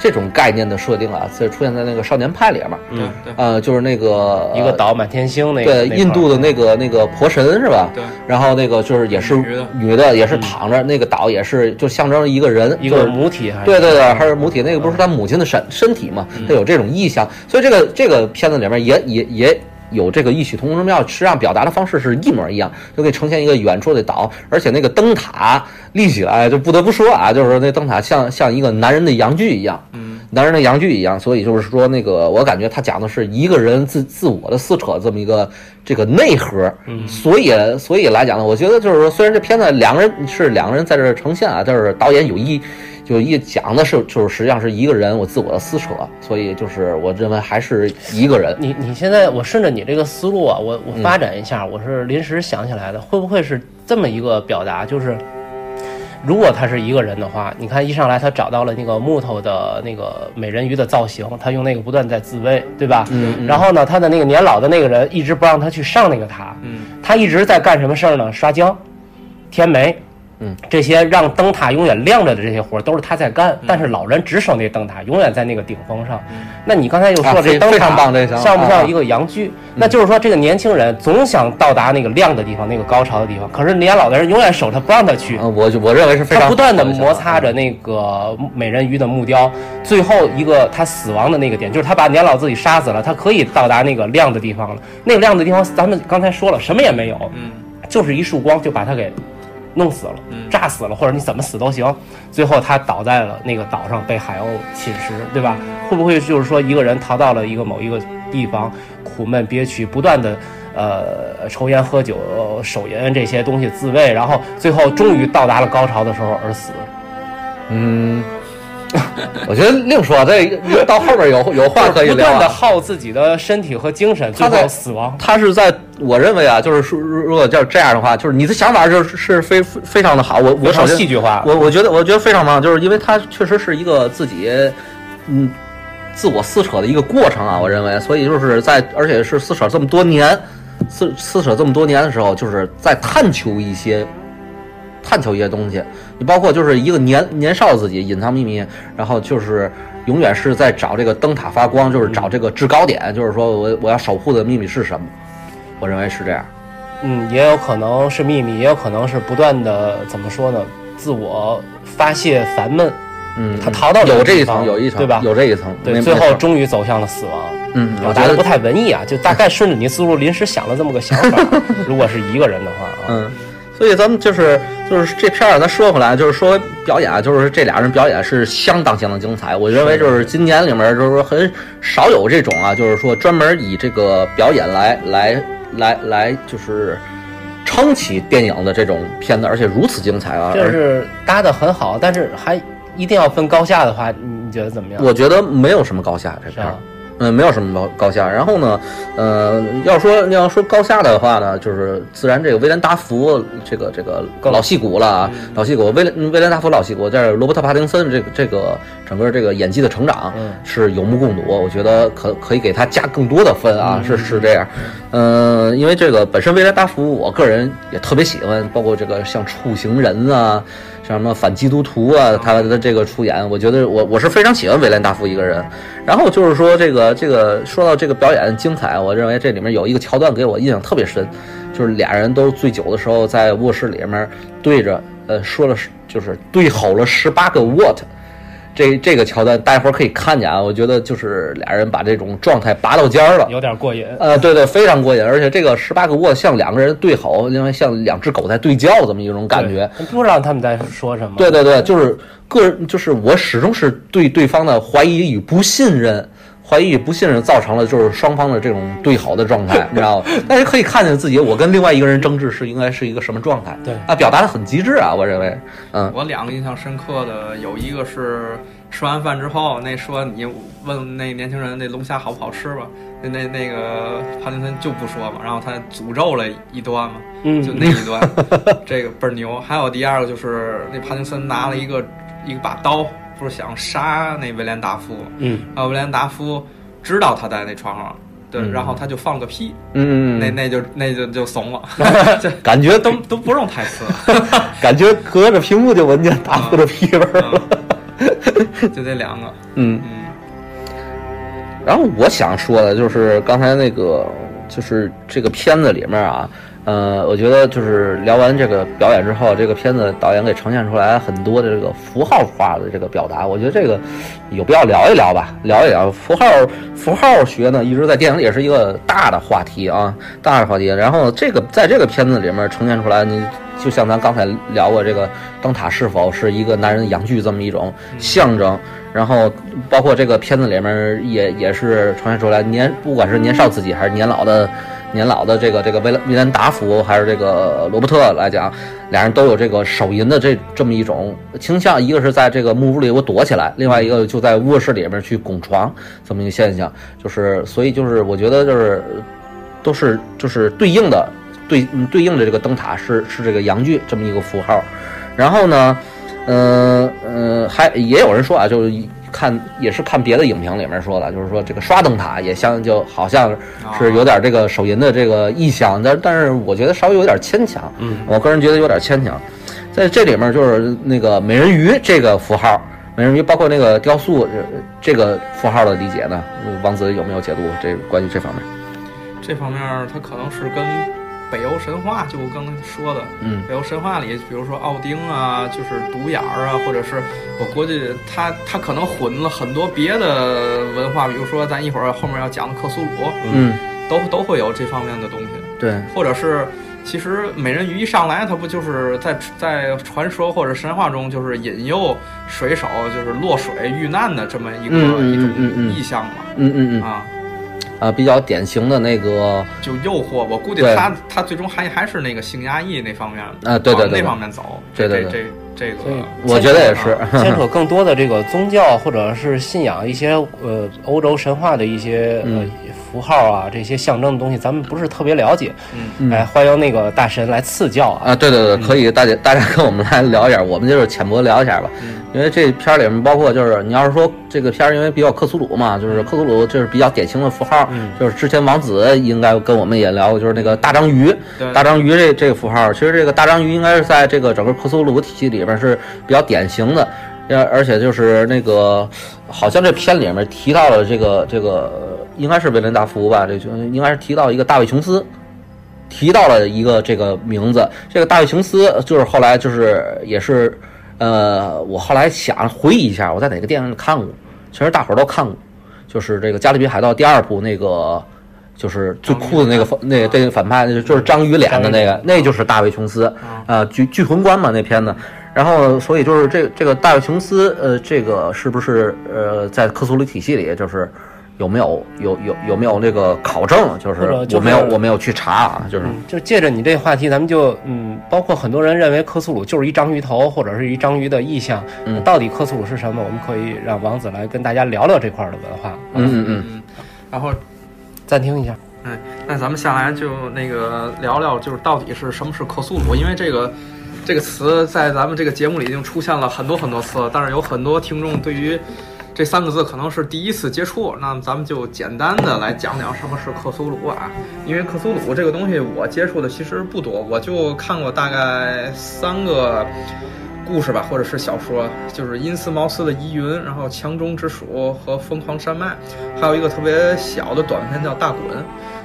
这种概念的设定啊，是出现在那个《少年派》里面，嗯对呃，就是那个一个岛满天星那个。对，印度的那个那个婆神是吧？对，然后那个就是也是女的，也是躺着，那个岛也是就象征一个人，一个母体，对对对，还是母体，那个不是他母亲的身身体嘛？嗯。他有这种意象，所以这个这个片子里面也也也有这个异曲同工之妙，实际上表达的方式是一模一样，就可以呈现一个远处的岛，而且那个灯塔立起来，就不得不说啊，就是那灯塔像像一个男人的阳具一样，嗯，男人的阳具一样，所以就是说那个我感觉他讲的是一个人自自我的撕扯这么一个这个内核，嗯。所以所以来讲呢，我觉得就是说，虽然这片子两个人是两个人在这儿呈现啊，但是导演有意就一讲的是就是实际上是一个人我自我的撕扯，所以就是我认为还是一个人。你你现在我顺着你这个思路啊，我我嗯发展一下，我是临时想起来的，会不会是这么一个表达？就是如果他是一个人的话，你看一上来他找到了那个木头的那个美人鱼的造型，他用那个不断在自慰，对吧？嗯嗯然后呢，他的那个年老的那个人一直不让他去上那个塔，嗯，他一直在干什么事儿呢？刷浆、填煤，嗯，这些让灯塔永远亮着的这些活儿都是他在干，但是老人只守那灯塔，永远在那个顶峰上。那你刚才又说这灯塔、像不像一个阳具？那就是说，这个年轻人总想到达那个亮的地方，那个高潮的地方，可是年老的人永远守他，不让他去。嗯，我我认为是非常他不断的摩擦着那个美人鱼的木雕，最后一个他死亡的那个点，就是他把年老自己杀死了，他可以到达那个亮的地方了。那个亮的地方，咱们刚才说了，什么也没有，嗯，就是一束光就把他给弄死了，炸死了，或者你怎么死都行。最后他倒在了那个岛上，被海鸥侵蚀，对吧？会不会就是说一个人逃到了一个某一个地方，苦闷憋屈，不断的呃抽烟喝酒、手淫这些东西自慰，然后最后终于到达了高潮的时候而死？嗯，<laughs> 我觉得另说，这到后边有有话可以聊不断的啊。耗自己的身体和精神，最他在后死亡。他是在我认为啊，就是说，如果要这样的话，就是你的想法就是是非非常的好。我我非常首先戏剧化我我觉得我觉得非常棒，就是因为他确实是一个自己嗯自我撕扯的一个过程啊，我认为，所以就是在而且是撕扯这么多年，撕撕扯这么多年的时候，就是在探求一些。探求一些东西，你包括就是一个年年少的自己隐藏秘密，然后就是永远是在找这个灯塔发光，就是找这个制高点，就是说我我要守护的秘密是什么？我认为是这样。嗯，也有可能是秘密，也有可能是不断的怎么说呢？自我发泄烦闷，嗯，他逃到了有这一层，有一层，对吧有这一层，对，最后终于走向了死亡。嗯，我觉得不太文艺啊，就大概顺着你思路临时想了这么个想法。<laughs> 如果是一个人的话啊，嗯，所以咱们就是就是这片儿，咱说回来，就是说表演啊，就是这俩人表演是相当相当精彩。我认为就是今年里面就是说很少有这种啊，就是说专门以这个表演来来来来就是撑撑起电影的这种片子，而且如此精彩啊！就是搭的很好，但是还一定要分高下的话，你你觉得怎么样？我觉得没有什么高下这片儿。嗯，没有什么高高下。然后呢，呃，要说要说高下的话呢，就是自然这个威廉达福这个这个老戏骨了啊，老戏骨威廉威廉达福老戏骨，在罗伯特帕丁森这个这个整个这个演技的成长嗯是有目共睹，我觉得可可以给他加更多的分啊，是是这样。嗯，因为这个本身威廉达福，我个人也特别喜欢，包括这个像触行人啊。像什么反基督徒啊，他的这个出演，我觉得我我是非常喜欢威廉达夫一个人。然后就是说这个这个说到这个表演精彩，我认为这里面有一个桥段给我印象特别深，就是俩人都醉酒的时候在卧室里面对着呃说了就是对吼了十八个 what。这这个桥段，大家伙儿可以看见啊，我觉得就是俩人把这种状态拔到尖儿了，有点过瘾。呃，对对，非常过瘾，而且这个十八个卧像两个人对吼，因为像两只狗在对叫这么一种感觉。对，不知道他们在说什么。对对对，就是个人，就是我始终是对对方的怀疑与不信任，怀疑与不信任造成了就是双方的这种对好的状态，你知道吗？大家可以看见自己，我跟另外一个人争执是应该是一个什么状态。对啊，表达的很极致啊，我认为，嗯我两个印象深刻的有一个是吃完饭之后，那说你问那年轻人那龙虾好不好吃吧，那那那个帕金森就不说嘛，然后他诅咒了一段嘛，嗯就那一段，<laughs> 这个倍儿牛。还有第二个就是那帕金森拿了一个一把刀，不是想杀那威廉达夫，嗯，然后威廉达夫知道他在那床上，对，嗯然后他就放个屁，嗯，那那就那就就怂了，<laughs> 这感觉都都不用台词，<laughs> 感觉隔着屏幕就闻见大夫的屁味儿了。嗯就这两个，<laughs> 嗯。嗯。然后我想说的就是刚才那个，就是这个片子里面啊，呃，我觉得就是聊完这个表演之后，这个片子导演给呈现出来很多的这个符号化的这个表达，我觉得这个有必要聊一聊吧，聊一聊符号符号学呢，一直在电影里也是一个大的话题啊，大的话题。然后这个在这个片子里面呈现出来，你就像咱刚才聊过这个灯塔是否是一个男人阳具这么一种象征。然后包括这个片子里面也也是呈现出来年，不管是年少自己还是年老的年老的这个这个威威廉达福还是这个罗伯特来讲，俩人都有这个手淫的这这么一种倾向，一个是在这个木屋里我躲起来，另外一个就在卧室里面去拱床这么一个现象，就是所以就是我觉得就是都是就是对应的对对应的这个灯塔是是这个阳具这么一个符号，然后呢。嗯嗯，还也有人说啊，就是看也是看别的影评里面说的，就是说这个刷灯塔也像就好像是有点这个手淫的这个意向，但但是我觉得稍微有点牵强，嗯，我个人觉得有点牵强。在这里面就是那个美人鱼这个符号，美人鱼包括那个雕塑这个符号的理解呢，王子有没有解读这关于这方面？这方面它可能是跟北欧神话，就我刚才说的，嗯。北欧神话里，比如说奥丁啊，就是独眼儿啊，或者是我估计他他可能混了很多别的文化，比如说咱一会儿后面要讲的克苏鲁，嗯，都都会有这方面的东西，对，或者是。其实美人鱼一上来，它不就是在在传说或者神话中，就是引诱水手就是落水遇难的这么一个、嗯嗯一种意象嘛？嗯嗯嗯，啊，啊，比较典型的那个就诱惑。我估计他他最终还还是那个性压抑那方面啊对对对那方面走。对对对这这这这个我觉得也是，<laughs> 牵扯更多的这个宗教或者是信仰一些呃欧洲神话的一些呃嗯符号啊，这些象征的东西，咱们不是特别了解。嗯哎，欢迎那个大神来赐教啊。啊，对对对，可以，大家大家跟我们来聊一下，我们就是浅薄聊一下吧。因为这片儿里面包括就是你要是说这个片儿，因为比较克苏鲁嘛，就是克苏鲁就是比较典型的符号，嗯就是之前王子应该跟我们也聊过，就是那个大章鱼，大章鱼这这个符号，其实这个大章鱼应该是在这个整个克苏鲁体系里边是比较典型的，而而且就是那个好像这片里面提到了这个这个应该是威廉达福吧，这就应该是提到一个大卫琼斯。提到了一个这个名字，这个大卫琼斯就是后来就是也是，呃，我后来想回忆一下，我在哪个电影里看过，其实大伙儿都看过，就是这个《加勒比海盗》第二部那个，就是最酷的那个反那个对反派，就是章鱼脸的那个，那就是大卫琼斯，啊，巨巨魂官嘛那片子。然后，所以就是这这个大卫琼斯，呃，这个是不是呃，在克苏鲁体系里，就是有没有有有有没有那个考证？就是我没有我没有去查啊，就是嗯，就借着你这话题，咱们就嗯，包括很多人认为克苏鲁就是一章鱼头或者是一章鱼的意象，嗯到底克苏鲁是什么？我们可以让王子来跟大家聊聊这块儿的文化。嗯嗯嗯，嗯，然后暂停一下，嗯，那咱们下来就那个聊聊，就是到底是什么是克苏鲁？因为这个这个词在咱们这个节目里已经出现了很多很多次了，但是有很多听众对于这三个字可能是第一次接触。那么咱们就简单的来讲讲什么是克苏鲁啊。因为克苏鲁这个东西我接触的其实不多，我就看过大概三个。故事吧，或者是小说，就是因斯茅斯的疑云，然后强中之鼠和疯狂山脉，还有一个特别小的短片叫大滚。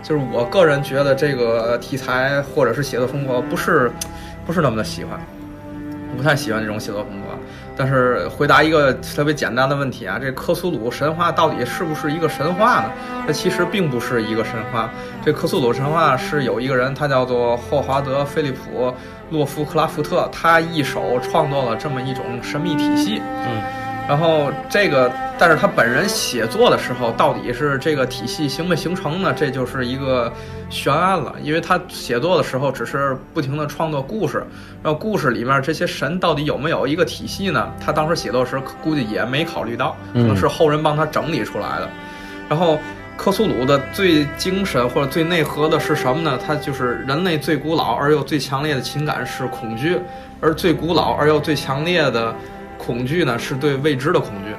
就是我个人觉得这个题材或者是写作风格不是不是那么的喜欢，不太喜欢这种写作风格。但是回答一个特别简单的问题啊，这克苏鲁神话到底是不是一个神话呢？它其实并不是一个神话。这克苏鲁神话是有一个人，他叫做霍华德·菲利普·洛夫克拉夫特，他一手创作了这么一种神秘体系。嗯，然后这个，但是他本人写作的时候，到底是这个体系形没形成呢？这就是一个悬案了。因为他写作的时候只是不停的创作故事，然后故事里面这些神到底有没有一个体系呢？他当时写作时估计也没考虑到，可能是后人帮他整理出来的。然后克苏鲁的最精神或者最内核的是什么呢？它就是人类最古老而又最强烈的情感是恐惧，而最古老而又最强烈的恐惧呢，是对未知的恐惧。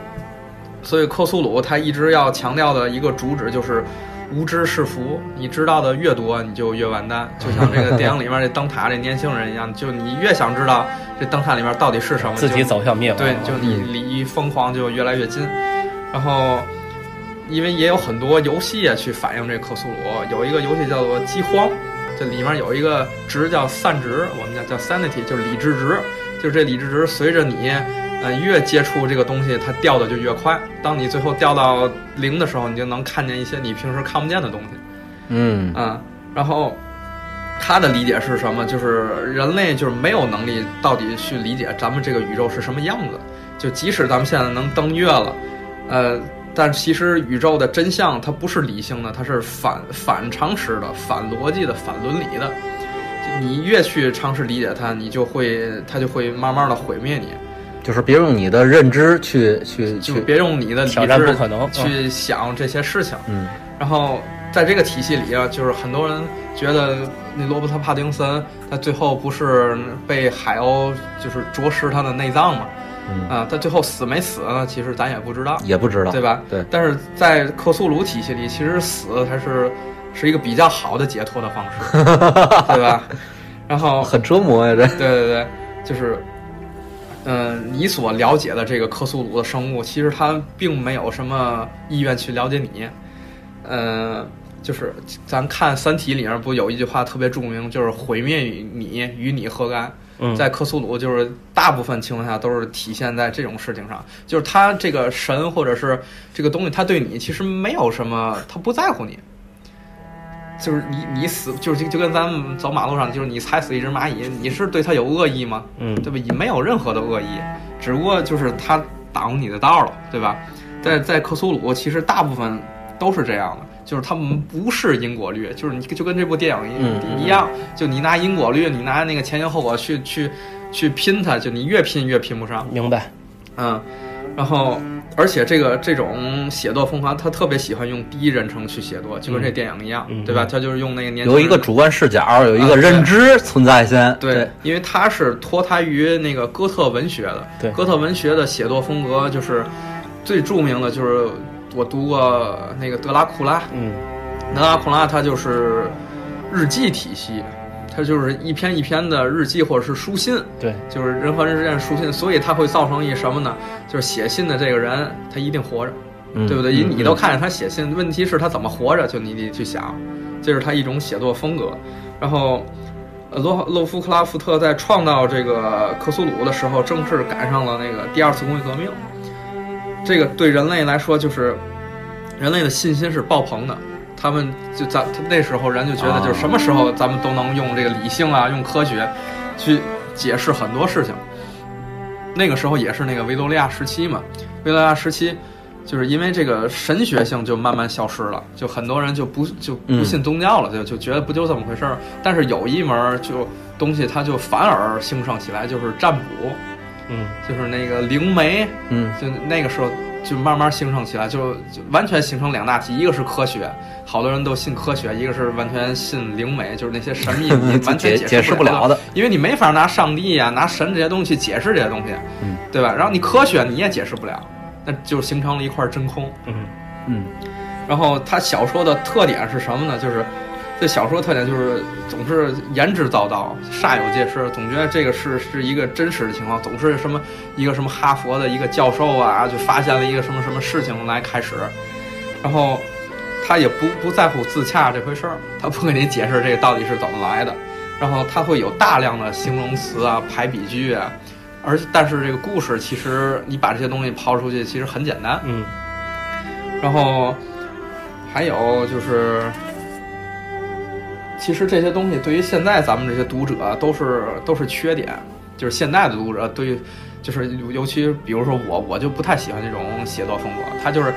所以克苏鲁他一直要强调的一个主旨就是无知是福，你知道的越多，你就越完蛋。就像这个电影里面这灯塔这年轻人一样，就你越想知道这灯塔里面到底是什么，自己走向灭亡。对，就你离疯狂就越来越近。然后，因为也有很多游戏也去反映这克苏鲁，有一个游戏叫做饥荒，这里面有一个值叫散值，我们叫叫 sanity，就是理智值，就是这理智值随着你。呃，越接触这个东西，它掉的就越快。当你最后掉到零的时候，你就能看见一些你平时看不见的东西。嗯嗯，然后他的理解是什么？就是人类就是没有能力到底去理解咱们这个宇宙是什么样子。就即使咱们现在能登月了，呃，但其实宇宙的真相它不是理性的，它是反反常识的、反逻辑的、反伦理的。你越去尝试理解它，你就会它就会慢慢的毁灭你。就是别用你的认知去去去，别用你的理挑战智不可能去想这些事情。嗯然后在这个体系里啊，就是很多人觉得那罗伯特·帕丁森他最后不是被海鸥就是啄食他的内脏嘛？嗯，啊，他最后死没死呢？其实咱也不知道，也不知道，对吧？对，但是在克苏鲁体系里，其实死它是是一个比较好的解脱的方式，<laughs> 对吧？然后很折磨呀，这对对对，就是，嗯、你所了解的这个克苏鲁的生物，其实它并没有什么意愿去了解你。嗯、就是咱看《三体》里面不有一句话特别著名，就是“毁灭与你与你何干”。嗯，在克苏鲁，就是大部分情况下都是体现在这种事情上，就是他这个神或者是这个东西，他对你其实没有什么，他不在乎你。就是你你死，就是就就跟咱们走马路上，就是你踩死一只蚂蚁，你是对它有恶意吗？嗯对吧？你没有任何的恶意，只不过就是它挡你的道了，对吧？在在克苏鲁，其实大部分都是这样的，就是他们不是因果律，就是你就跟这部电影一、嗯嗯一样，就你拿因果律，你拿那个前因后果去去去拼它，就你越拼越拼不上。明白。嗯，然后而且这个这种写作风格，他特别喜欢用第一人称去写作，就跟这电影一样，嗯对吧？他就是用那个年轻有一个主观视角，有一啊个认知存在先，对，因为他是脱胎于那个哥特文学的。对哥特文学的写作风格就是最著名的，就是我读过那个德拉库拉，嗯德拉库拉他就是日记体系，他就是一篇一篇的日记或者是书信，对，就是人和人之间的书信，所以它会造成一什么呢？就是写信的这个人他一定活着。嗯对不对？嗯你都看见他写信，问题是他怎么活着，就你得去想，这是他一种写作风格。然后，呃，洛洛夫克拉夫特在创造这个克苏鲁的时候，正是赶上了那个第二次工业革命。这个对人类来说，就是人类的信心是爆棚的。他们就咱他那时候人就觉得，就是什么时候咱们都能用这个理性啊，用科学去解释很多事情。那个时候也是那个维多利亚时期嘛，维多利亚时期，就是因为这个神学性就慢慢消失了，就很多人就不就不信宗教了，就就觉得不就这么回事儿。但是有一门儿就东西，它就反而兴盛起来，就是占卜，嗯。就是那个灵媒，嗯。就那个时候就慢慢形成起来，就就完全形成两大体，一个是科学，好多人都信科学；一个是完全信灵媒，就是那些神秘 <laughs> 你完全解解释不了的，因为你没法拿上帝呀、拿神这些东西去解释这些东西，嗯，对吧？然后你科学你也解释不了，那就形成了一块真空。嗯嗯然后他小说的特点是什么呢？就是这小说特点就是总是言之凿凿、煞有介事，总觉得这个是是一个真实的情况，总是什么一个什么哈佛的一个教授啊，就发现了一个什么什么事情来开始，然后他也不不在乎自洽这回事儿，他不给你解释这个到底是怎么来的，然后他会有大量的形容词啊、排比句啊。而但是这个故事其实你把这些东西抛出去，其实很简单。嗯然后还有就是，其实这些东西对于现在咱们这些读者都是都是缺点，就是现在的读者对于，就是尤其比如说我，我就不太喜欢这种写作风格，他就是。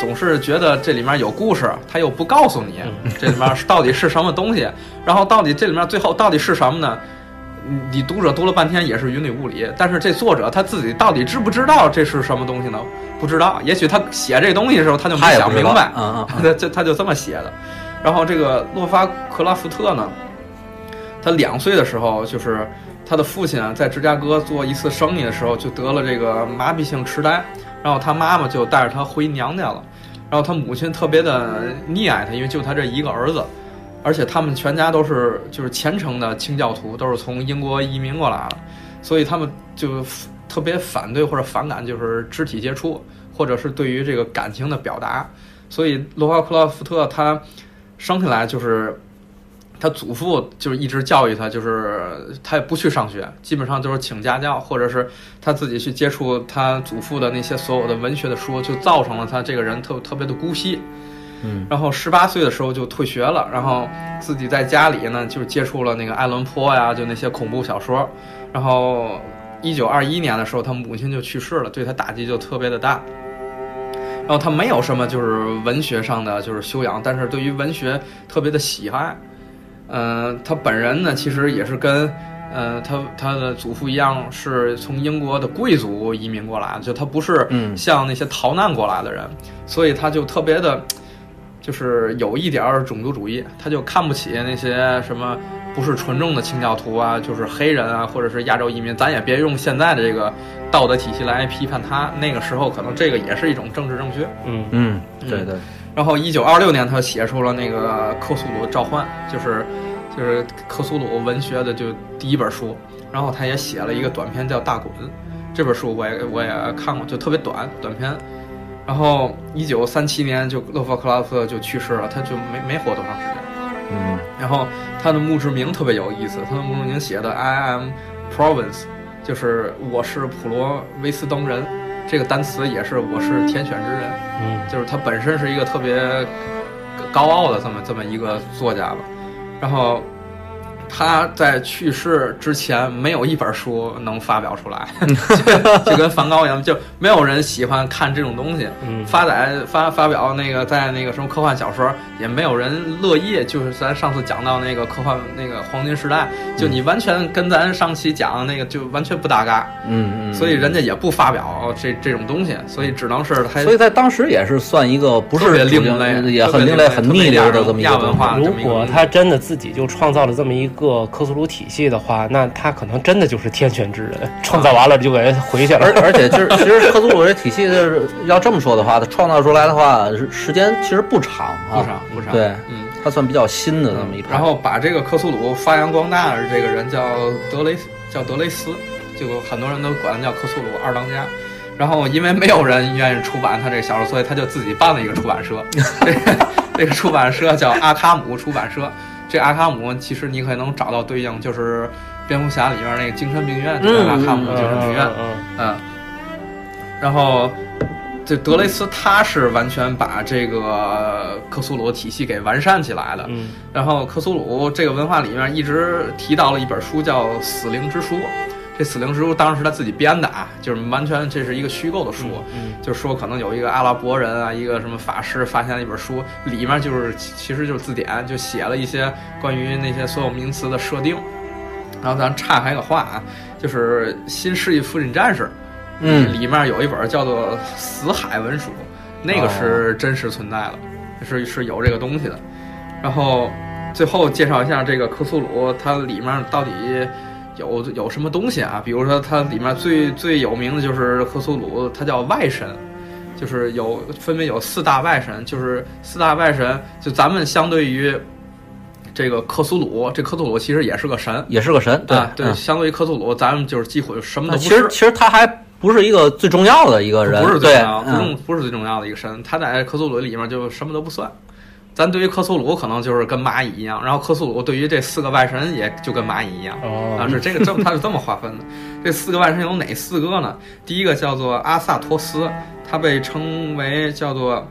总是觉得这里面有故事，他又不告诉你这里面到底是什么东西，然后到底这里面最后到底是什么呢？你你读者读了半天也是云里雾里，但是这作者他自己到底知不知道这是什么东西呢？不知道，也许他写这东西的时候他就没想明白，啊啊啊他就他就这么写的。然后这个洛发克拉夫特呢，他两岁的时候，就是他的父亲啊在芝加哥做一次生意的时候就得了这个麻痹性痴呆，然后他妈妈就带着他回娘家了，然后他母亲特别的溺爱他，因为就他这一个儿子。而且他们全家都是就是虔诚的清教徒，都是从英国移民过来的，所以他们就特别反对或者反感就是肢体接触，或者是对于这个感情的表达。所以罗华克拉夫特他生下来就是他祖父就是一直教育他，就是他也不去上学，基本上都是请家教，或者是他自己去接触他祖父的那些所有的文学的书，就造成了他这个人特特别的孤僻。嗯，然后十八岁的时候就退学了，然后自己在家里呢，就是接触了那个爱伦坡呀，就那些恐怖小说。然后一九二一年的时候，他母亲就去世了，对他打击就特别的大。然后他没有什么就是文学上的就是修养，但是对于文学特别的喜爱。嗯、他本人呢，其实也是跟。呃，他他的祖父一样是从英国的贵族移民过来的，就他不是嗯像那些逃难过来的人，所以他就特别的，就是有一点儿种族主义，他就看不起那些什么不是纯正的清教徒啊，就是黑人啊，或者是亚洲移民，咱也别用现在的这个道德体系来批判他。那个时候可能这个也是一种政治正确。嗯嗯，对对，然后一九二六年，他写出了那个《克苏鲁召唤》，就是就是克苏鲁文学的就第一本书。然后他也写了一个短篇叫《大滚》，这本书我也我也看过，就特别短短篇。然后一九三七年就勒夫克拉夫特就去世了，他就没没活多长时间。嗯然后他的墓志铭特别有意思，他的墓志铭写的 “I am Province”，就是我是普罗维斯登人，这个单词也是我是天选之人。嗯就是他本身是一个特别高傲的这么这么一个作家吧，然后他在去世之前没有一本书能发表出来，<laughs> 就就跟梵高一样，就没有人喜欢看这种东西。嗯。发在发发表那个在那个什么科幻小说，也没有人乐意。就是咱上次讲到那个科幻那个黄金时代，就你完全跟咱上期讲的那个就完全不搭嘎，嗯嗯，所以人家也不发表这这种东西，所以只能是他所以在当时也是算一个不是特别另类也很另类、很逆流的这么一个亚文化如果他真的自己就创造了这么一个克苏鲁体系的话，那他可能真的就是天选之人，创造完了就给回去了。而而且就是，其实克苏鲁这体系就是要这么说的话，它创造出来的话，时时间其实不长啊，不长不长对，嗯。它算比较新的那么一派。然后把这个克苏鲁发扬光大的这个人叫德雷斯，叫德雷斯，就很多人都管他叫克苏鲁二当家。然后因为没有人愿意出版他这个小说，所以他就自己办了一个出版社。<laughs> 这个这个出版社叫阿卡姆出版社。这阿卡姆其实你可能找到对应，就是蝙蝠侠里面那个精神病院，就是阿卡姆精神病院。嗯嗯，然后这德雷斯他是完全把这个克苏鲁体系给完善起来的。嗯然后克苏鲁这个文化里面一直提到了一本书叫《死灵之书》，这死灵之书当然是他自己编的啊，就是完全这是一个虚构的书，嗯就说可能有一个阿拉伯人啊，一个什么法师发现了一本书，里面就是其实就是字典，就写了一些关于那些所有名词的设定。然后咱岔开个话啊，就是《新世纪福音战士》，嗯里面有一本叫做《死海文书》，那个是真实存在的，是是有这个东西的。然后最后介绍一下这个克苏鲁，它里面到底有有什么东西啊？比如说它里面最最有名的就是克苏鲁，它叫外神。就是有分别有四大外神，就是四大外神，就咱们相对于这个克苏鲁，这克苏鲁其实也是个神，也是个神，对啊，对，嗯相对于克苏鲁，咱们就是几乎什么都不是其实是。其实他还不是一个最重要的一个人，不是最重要，不是最重要的一个神，他在克苏鲁里面就什么都不算。咱对于克苏鲁可能就是跟蚂蚁一样，然后克苏鲁对于这四个外神也就跟蚂蚁一样。哦啊，是这个这么他是这么划分的。这四个外神有哪四个呢？第一个叫做阿萨托斯，他被称为叫做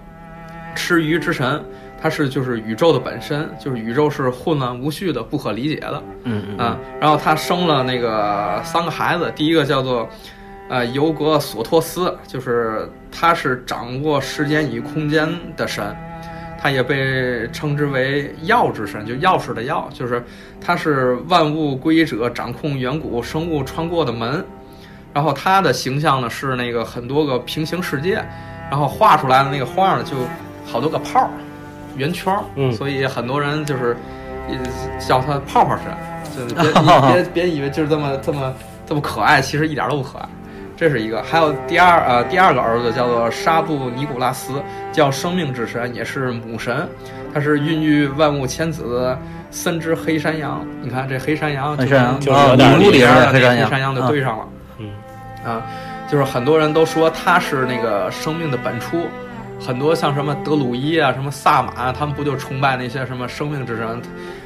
吃鱼之神，他是就是宇宙的本身，就是宇宙是混乱无序的、不可理解的。嗯嗯啊，然后他生了那个三个孩子，第一个叫做呃尤格索托斯，就是他是掌握时间与空间的神，他也被称之为钥之神，就钥匙的钥，就是它是万物归一者，掌控远古生物穿过的门。然后它的形象呢是那个很多个平行世界，然后画出来的那个画呢就好多个泡儿、圆圈儿，嗯所以很多人就是呃叫它泡泡神，就别别别以为就是这么这么这么可爱，其实一点都不可爱。这是一个，还有第二呃第二个儿子叫做沙布尼古拉斯，叫生命之神，也是母神，他是孕育万物千子的三只黑山羊。你看这黑山羊就黑山羊就是母鹿里边的黑山羊黑山羊就对上了。嗯啊，就是很多人都说他是那个生命的本初，很多像什么德鲁伊啊、什么萨满，他们不就崇拜那些什么生命之神？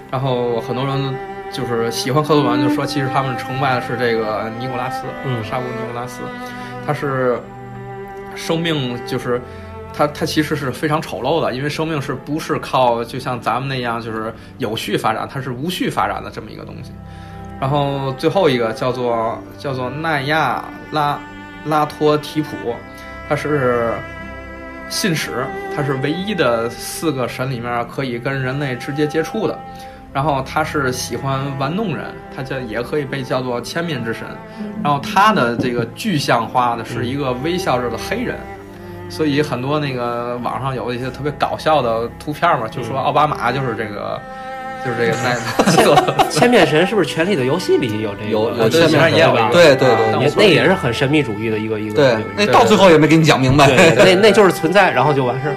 然后很多人就是喜欢克苏鲁人，就说其实他们崇拜的是这个尼古拉斯，嗯沙布尼古拉斯，他是生命，就是他他其实是非常丑陋的，因为生命是不是靠就像咱们那样就是有序发展，它是无序发展的这么一个东西。然后最后一个叫做叫做奈亚拉拉托提普，他是信使，他是唯一的四个神里面可以跟人类直接接触的。然后他是喜欢玩弄人，他叫也可以被叫做千面之神。然后他的这个具象化的是一个微笑着的黑人，所以很多那个网上有一些特别搞笑的图片嘛，就说奥巴马就是这个，就是这个 <laughs> 那千面神是不是《权力的游戏》里有这个？有有对千面神也有一个对对对那也是很神秘主义的一个一个。对，那到最后也没给你讲明白。对，对那那就是存在，然后就完事儿。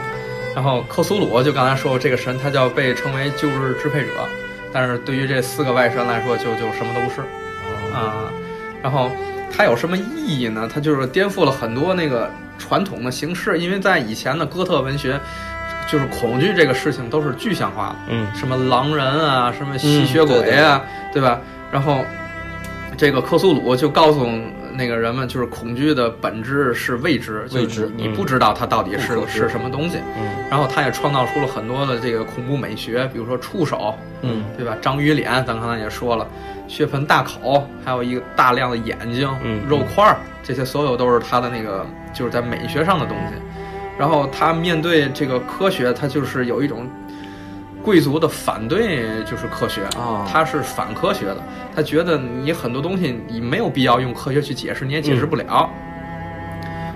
<laughs> 然后克苏鲁就刚才说过，这个神他叫被称为旧日支配者，但是对于这四个外神来说就，就什么都不是啊。然后它有什么意义呢？它就是颠覆了很多那个传统的形式，因为在以前的哥特文学，就是恐惧这个事情都是具象化的，嗯什么狼人啊，什么吸血鬼啊，对吧？然后这个克苏鲁就告诉那个人们，就是恐惧的本质是未知，就是未知你你不知道它到底是是什么东西。嗯然后他也创造出了很多的这个恐怖美学，比如说触手，嗯，对吧？章鱼脸，咱刚才也说了，血盆大口，还有一个大量的眼睛、嗯肉块儿，这些所有都是他的那个就是在美学上的东西。然后他面对这个科学，他就是有一种贵族的反对，就是科学啊。他是反科学的，他觉得你很多东西你没有必要用科学去解释，你也解释不了。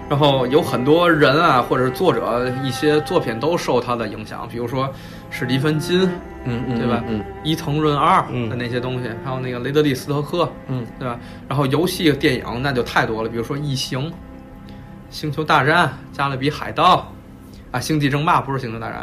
然后有很多人啊，或者是作者一些作品都受他的影响，比如说史蒂芬金，嗯嗯，对吧？嗯伊藤润二嗯。的那些东西，还有那个雷德利·斯特克，嗯，对吧？然后游戏、电影那就太多了，比如说《异形》《星球大战》《加勒比海盗》啊，《星际争霸》不是《星球大战》，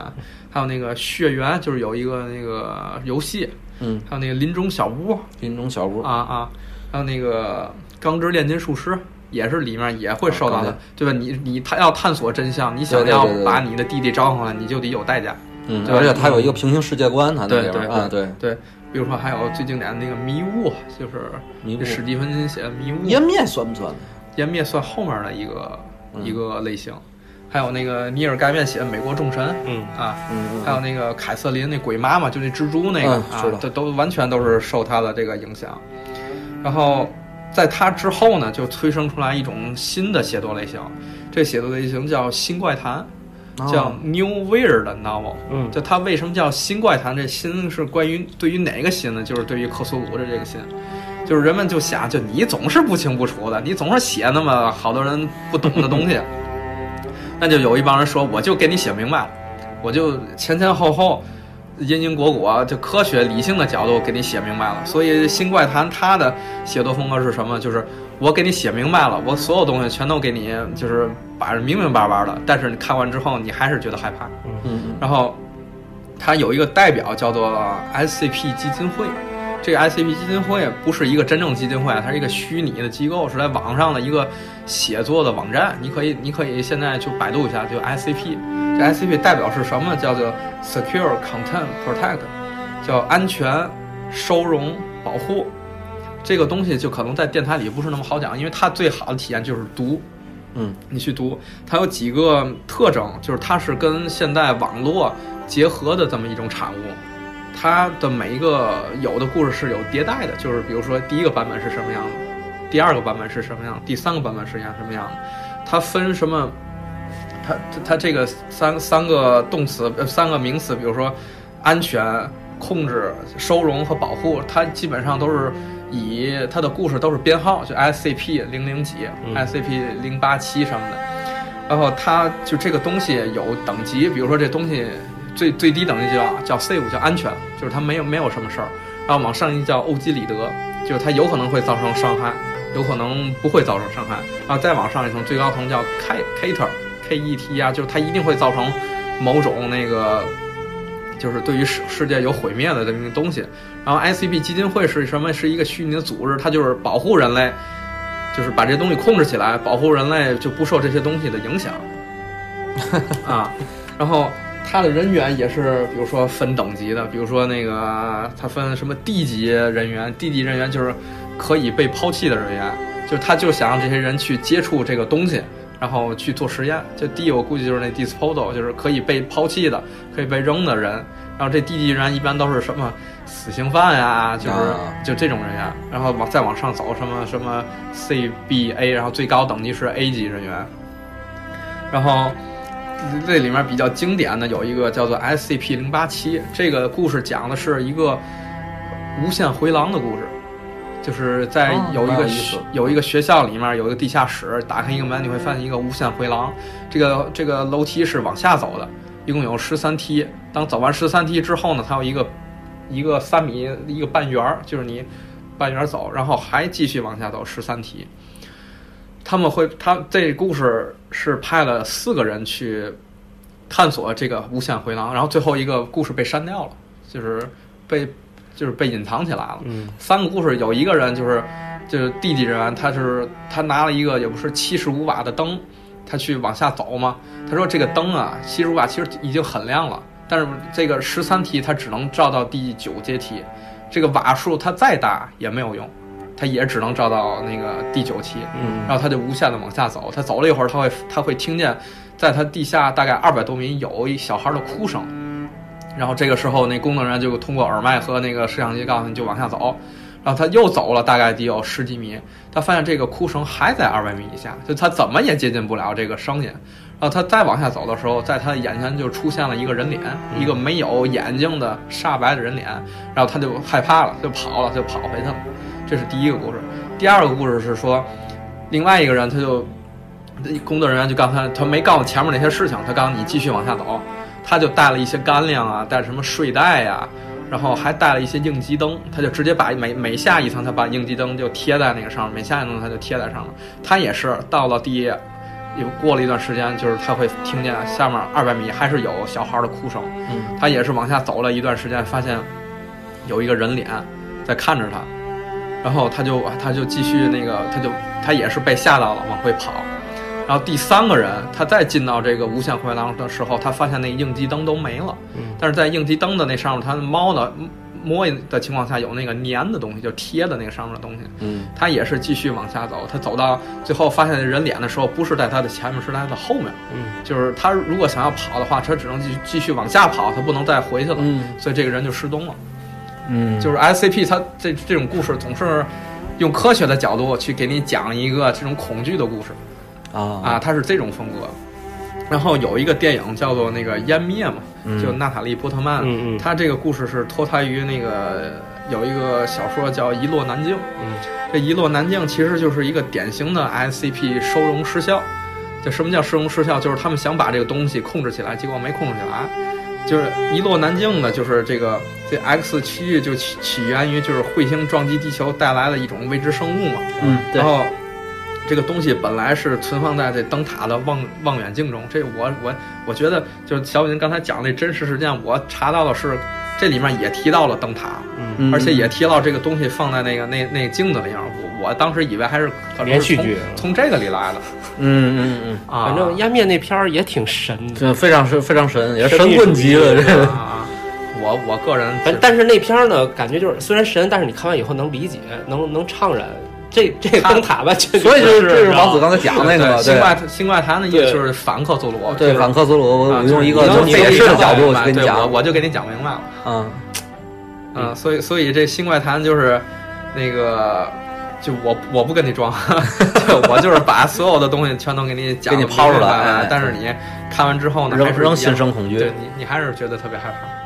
还有那个《血缘》，就是有一个那个游戏，嗯，还有那个《林中小屋》林中小屋。啊啊，还有那个《钢之炼金术师》。也是里面也会受到的啊，对吧？你你他要探索真相，你想要把你的弟弟招回来，你就得有代价。嗯，对而且它有一个平行世界观，它那对对里边啊，对，对，比如说还有最经典的那个《迷雾》，就是迷雾。史蒂芬金写的《迷雾》，湮灭算不算？湮灭算后面的一个、嗯。一个类型，还有那个尼尔盖面写的《美国众神》嗯啊，嗯，还有那个凯瑟琳那鬼妈妈，就那蜘蛛那个、嗯啊，这都完全都是受他的这个影响。然后在他之后呢，就催生出来一种新的写作类型，这写作类型叫新怪谈，叫 New Weird Novel。嗯就它为什么叫新怪谈？这新是关于对于哪个新呢？就是对于克苏鲁的这个新，就是人们就想，就你总是不清不楚的，你总是写那么好多人不懂的东西，<laughs> 那就有一帮人说，我就给你写明白了，我就前前后后。因因果果，就科学理性的角度给你写明白了。所以新怪谈它的写作风格是什么？就是我给你写明白了，我所有东西全都给你就是摆得明明白白的。但是你看完之后，你还是觉得害怕。嗯然后它有一个代表叫做 SCP 基金会，这个 ICP 基金会不是一个真正基金会，它是一个虚拟的机构，是在网上的一个写作的网站。你可以，你可以现在就百度一下，就 ICP。这 ICP 代表是什么？叫做 Secure Content Protect，叫安全、收容、保护。这个东西就可能在电台里不是那么好讲，因为它最好的体验就是读。嗯，你去读，它有几个特征，就是它是跟现代网络结合的这么一种产物。它的每一个有的故事是有迭代的，就是比如说第一个版本是什么样的，第二个版本是什么样，第三个版本是样什么样的，它分什么？它它它这个三三个动词呃三个名词，比如说安全、控制、收容和保护，它基本上都是以它的故事都是编号，就 SCP 零零几、SCP 零八七什么的。然后它就这个东西有等级，比如说这东西最最低等级叫叫 safe，叫安全，就是它没有没有什么事儿。然后往上一叫欧几里得，就是它有可能会造成伤害，有可能不会造成伤害。然后再往上一层，最高层叫 K Keter K E T 啊，就是它一定会造成某种那个，就是对于世世界有毁灭的这么一个东西。然后 ICB 基金会是什么？是一个虚拟的组织，它就是保护人类，就是把这东西控制起来，保护人类就不受这些东西的影响 <laughs> 啊。然后它的人员也是，比如说分等级的，比如说那个它分什么 D 级人员，D 级人员就是可以被抛弃的人员，就是他就想让这些人去接触这个东西。然后去做实验，就 D 我估计就是那 disposal，就是可以被抛弃的、可以被扔的人。然后这 D 级人员一般都是什么死刑犯呀，就是、啊就这种人员。然后往再往上走，什么什么 C、B、A，然后最高等级是 A 级人员。然后这里面比较经典的有一个叫做 SCP 零八七，这个故事讲的是一个无限回廊的故事。就是在哦有一个蛮有一个学校里面有一个地下室，打开一个门，你会发现一个无限回廊。这个这个楼梯是往下走的，一共有十三梯。当走完十三梯之后呢，它有一个一个三米一个半圆儿，就是你半圆儿走，然后还继续往下走十三梯。他们会，他这故事是派了四个人去探索这个无限回廊，然后最后一个故事被删掉了，就是被就是被隐藏起来了。嗯三个故事有一个人就是就是地级人员，他是他拿了一个也不是七十五瓦的灯，他去往下走嘛。他说这个灯啊，七十五瓦其实已经很亮了，但是这个十三梯它只能照到第九阶梯，这个瓦数它再大也没有用，它也只能照到那个第九期。嗯然后他就无限的往下走，他走了一会儿，他会他会听见，在他地下大概二百多米有一小孩的哭声，然后这个时候那工作人员就通过耳麦和那个摄像机告诉你就往下走，然后他又走了大概得有十几米，他发现这个哭声还在二百米以下，就他怎么也接近不了这个声音。然后他再往下走的时候，在他的眼前就出现了一个人脸，一个没有眼睛的煞白的人脸，然后他就害怕了，就跑了，就跑回去了。这是第一个故事。第二个故事是说，另外一个人他就工作人员就刚才他没告诉前面那些事情，他告诉你继续往下走，他就带了一些干粮啊，带什么睡袋呀、然后还带了一些应急灯，他就直接把每每下一层，他把应急灯就贴在那个上面，每下一层他就贴在上面。他也是到了第有过了一段时间，就是他会听见下面二百米还是有小孩的哭声，嗯他也是往下走了一段时间，发现有一个人脸在看着他，然后他就他就继续那个，他就他也是被吓到了，往回跑。然后第三个人，他再进到这个无限回廊的时候，他发现那应急灯都没了。嗯但是在应急灯的那上面，他猫的摸的情况下有那个粘的东西，就贴的那个上面的东西。嗯他也是继续往下走，他走到最后发现人脸的时候，不是在他的前面，是在他的后面。嗯就是他如果想要跑的话，他只能继续继续往下跑，他不能再回去了。嗯所以这个人就失踪了。嗯，就是 SCP 它这这种故事总是用科学的角度去给你讲一个这种恐惧的故事啊啊，它是这种风格。然后有一个电影叫做那个《湮灭》嘛，嗯就娜塔莉波特曼，嗯嗯她这个故事是脱胎于那个有一个小说叫《遗落难境》。嗯这一落南京其实就是一个典型的 SCP 收容失效。就什么叫收容失效？就是他们想把这个东西控制起来，结果没控制起来。就是一落难境呢，就是这个这 X 区域就起起源于就是彗星撞击地球带来的一种未知生物嘛。嗯，对然，后这个东西本来是存放在这灯塔的望望远镜中。这我我我觉得就是小伟您刚才讲那真实事件，我查到的是这里面也提到了灯塔，嗯而且也提到这个东西放在那个那那镜子里面。我我当时以为还是可能是从连续剧从这个里来的嗯嗯嗯，啊。反正湮灭那片儿也挺神的，这非常神，非常神，也是神棍级的，这个。啊，我我个人但但是那片儿呢，感觉就是虽然神，但是你看完以后能理解，能能怅然。这这灯塔吧，所以就是这是王子刚刚才讲那个新对怪新怪谈的意思就是反克苏鲁，对，就是反克苏鲁，我用一个解释的角度我去跟你讲，我就给你讲明白了。嗯嗯，所以所以这新怪谈就是那个，就我我不跟你装，<laughs> 就我就是把所有的东西全都给你讲给你抛出来但是你看完之后呢，仍仍还是一样心生恐惧对你你还是觉得特别害怕。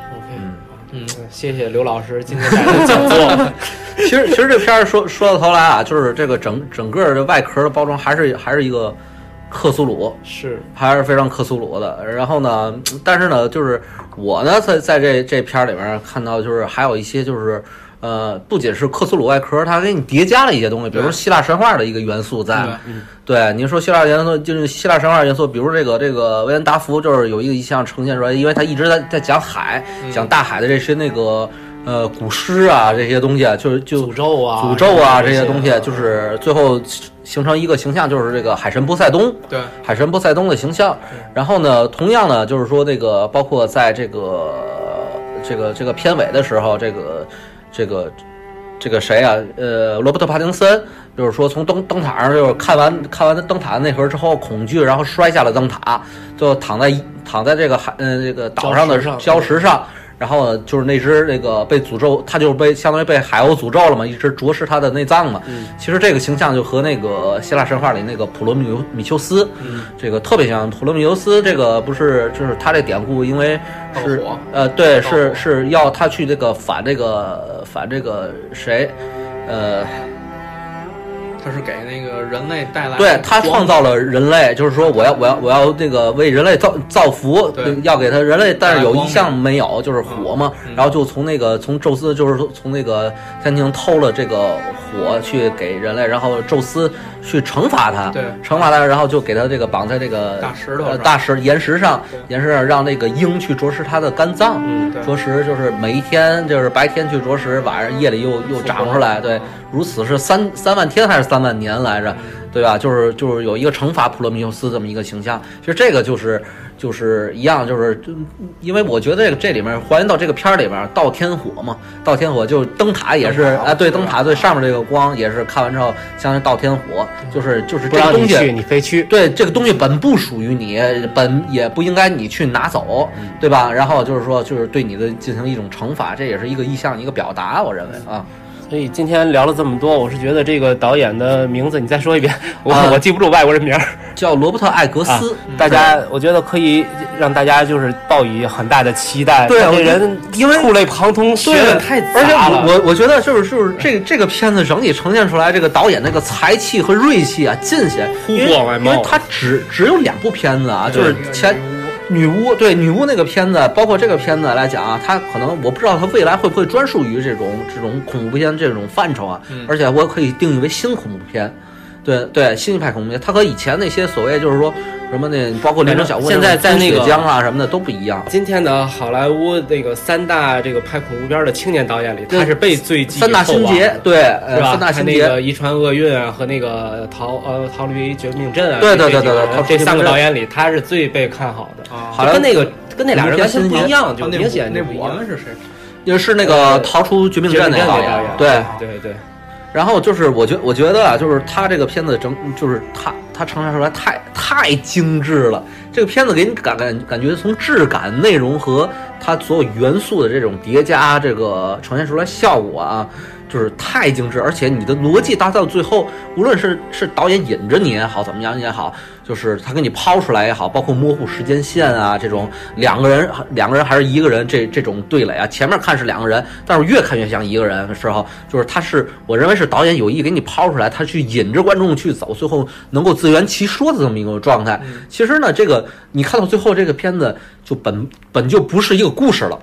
嗯，谢谢刘老师今天带来的讲座。<laughs> 其实其实这片儿说说到头来啊，就是这个整整个的外壳的包装还是还是一个克苏鲁，是，还是非常克苏鲁的。然后呢，但是呢，就是我呢在在这这片儿里面看到，就是还有一些就是。呃，不仅是克苏鲁外壳，它给你叠加了一些东西，比如说希腊神话的一个元素在。对，您说希腊元素就是希腊神话元素，比如这个这个维恩达福就是有一个意象呈现出来，因为他一直在在讲海，讲大海的这些那个呃古诗啊这些东西啊，就是就诅咒啊，诅咒啊这这些东西，就是最后形成一个形象，就是这个海神波塞冬，对，海神波塞冬的形象。然后呢，同样呢，就是说这个包括在这个这个这个片尾的时候，这个这个这个谁啊？呃，罗伯特·帕丁森，就是说从灯灯塔上就是看完看完灯塔那盒之后，恐惧，然后摔下了灯塔，就躺在躺在这个海呃这个岛上的礁石上礁石上。然后，就是那只那个被诅咒，它就是被相当于被海鸥诅咒了嘛，一直啄食它的内脏嘛。嗯其实这个形象就和那个希腊神话里那个普罗米修米修斯，嗯这个特别像。普罗米修斯这个不是就是他这典故，因为是呃对是是要他去这个反这个反这个谁，呃它是给那个人类带来对他创造了人类，就是说我要我要我要这个为人类造造福对，要给他人类，但是有一项没有，就是火嘛。嗯然后就从那个从宙斯就是说从那个天庭偷了这个火去给人类，然后宙斯去惩罚他，对惩罚他，然后就给他这个绑在这个大石头呃大石岩石上，岩石上让那个鹰去啄食他的肝脏。嗯啄食就是每一天就是白天去啄食，晚上夜里又又长出来，对，如此是三三万天还是三万年来着，对吧？就是就是有一个惩罚普罗米修斯这么一个形象，其实这个就是就是一样，就是就因为我觉得这个这里面还原到这个片儿里面，盗天火嘛，盗天火就灯塔也是啊，对，灯塔对上面这个光也是看完之后相当于盗天火，就是就是这个东西你非去。对这个东西本不属于你，本也不应该你去拿走，对吧？然后就是说，就是对你的进行一种惩罚，这也是一个意向，一个表达，我认为啊。所以今天聊了这么多，我是觉得这个导演的名字你再说一遍，我、啊我记不住外国人名儿叫罗伯特·艾格啊斯，。大家我觉得可以让大家就是抱以很大的期待。对这人因为触类旁通，学问太而且杂了。我我我觉得就是就是这个这个片子整体呈现出来，这个导演那个才气和锐气啊，尽显，呼因为因为他只只有两部片子啊，就是那个前女巫对女巫那个片子，包括这个片子来讲啊，它可能我不知道它未来会不会专属于这种这种恐怖片这种范畴啊，嗯而且我可以定义为新恐怖片。对对，新一派恐怖片，它和以前那些所谓就是说什么那，包括《林中小屋》现在在那个血浆啊什么的都不一样。今天的好莱坞那个三大这个拍恐怖片的青年导演里，他是被最三大厚心结，对，呃是吧？三大心他那个，《遗传厄运》啊和那个逃呃逃离绝命镇啊，对对对对对这三个导演里，他是最被看好的。啊，好莱坞就跟那个跟那俩人完全不一样，就明显那就不一样。我们是谁？也是那个逃出绝命镇那个导导演，对。对对，然后就是我觉我觉得啊，就是他这个片子整就是他他呈现出来太太精致了。这个片子给你感感感觉从质感、内容和它所有元素的这种叠加，这个呈现出来效果啊，就是太精致，而且你的逻辑达到最后，无论是是导演引着你也好，怎么样也好，就是他给你抛出来也好，包括模糊时间线啊，这种两个人两个人还是一个人这这种对垒啊，前面看是两个人，但是越看越像一个人的时候，就是他是我认为是导演有意给你抛出来，他去引着观众去走，最后能够自圆其说的这么一个状态。其实呢，这个你看到最后这个片子就本本就不是一个故事了。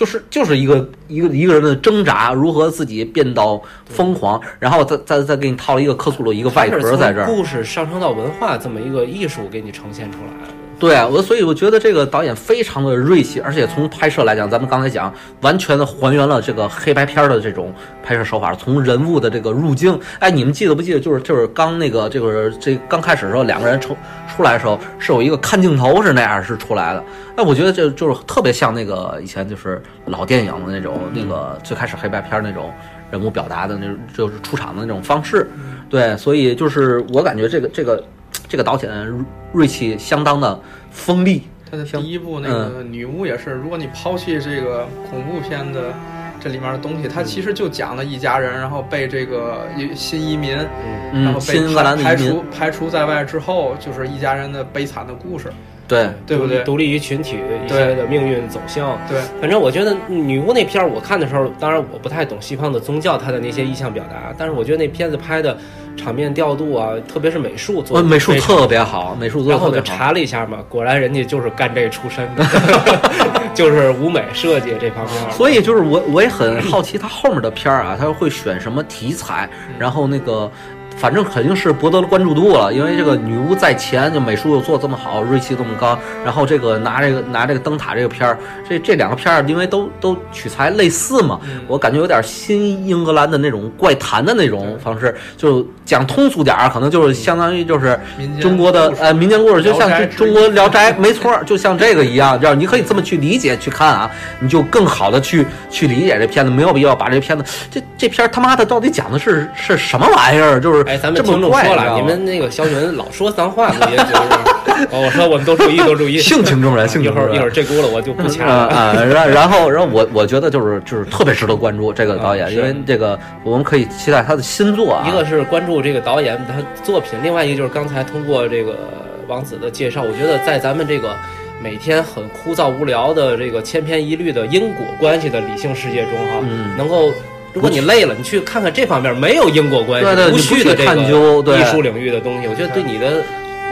就是就是一个一个一个人的挣扎，如何自己变到疯狂，然后再再再给你套了一个克苏鲁一个外壳在这儿，故事上升到文化这么一个艺术给你呈现出来。对，我所以我觉得这个导演非常的锐气，而且从拍摄来讲，咱们刚才讲，完全的还原了这个黑白片的这种拍摄手法，从人物的这个入境，哎，你们记得不记得？就是就是刚那个这个这刚开始的时候，两个人出出来的时候，是有一个看镜头是那样是出来的。哎，我觉得这就是特别像那个以前就是老电影的那种那个最开始黑白片那种人物表达的那种就是出场的那种方式。对，所以就是我感觉这个这个。这个导演锐气相当的锋利。他的第一部那个女巫也是，如果你抛弃这个恐怖片的这里面的东西，它其实就讲了一家人，然后被这个新移民，然后被排除排除在外之后，就是一家人的悲惨的故事。对，对不对？独立于群体一些的命运走向。对，反正我觉得女巫那片儿，我看的时候，当然我不太懂西方的宗教，它的那些意象表达，但是我觉得那片子拍的。场面调度啊，特别是美术做，美术特别好，美术做。然后我就查了一下嘛，果然人家就是干这出身的，<laughs> 就是舞美设计这方面。所以就是我我也很好奇他后面的片儿啊，他会选什么题材，然后那个。反正肯定是博得了关注度了，因为这个女巫在前，就美术又做这么好，锐气这么高，然后这个拿这个拿这个灯塔这个片儿，这这两个片儿因为都都取材类似嘛，我感觉有点新英格兰的那种怪谈的那种方式，就讲通俗点儿，可能就是相当于就是中国的呃民间故事，就像中国聊斋，<laughs> 没错，就像这个一样，就是你可以这么去理解去看啊，你就更好的去去理解这片子，没有必要把这片子这这片儿他妈的到底讲的是是什么玩意儿，就是。哎，咱们听众说了，你们那个小云老说脏话，也就是 <laughs> 哦，我说我们都注意，都注意，性情中人，性情中人。一会儿一会儿这轱辘我就不掐了啊。然 <laughs> 然后然后我我觉得就是就是特别值得关注这个导演，因为这个我们可以期待他的新作啊。一个是关注这个导演他作品，另外一个就是刚才通过这个王子的介绍，我觉得在咱们这个每天很枯燥无聊的这个千篇一律的因果关系的理性世界中哈，能够。如果你累了，你去看看这方面没有因果关系、无序的这个艺术领域的东西，我觉得对你的。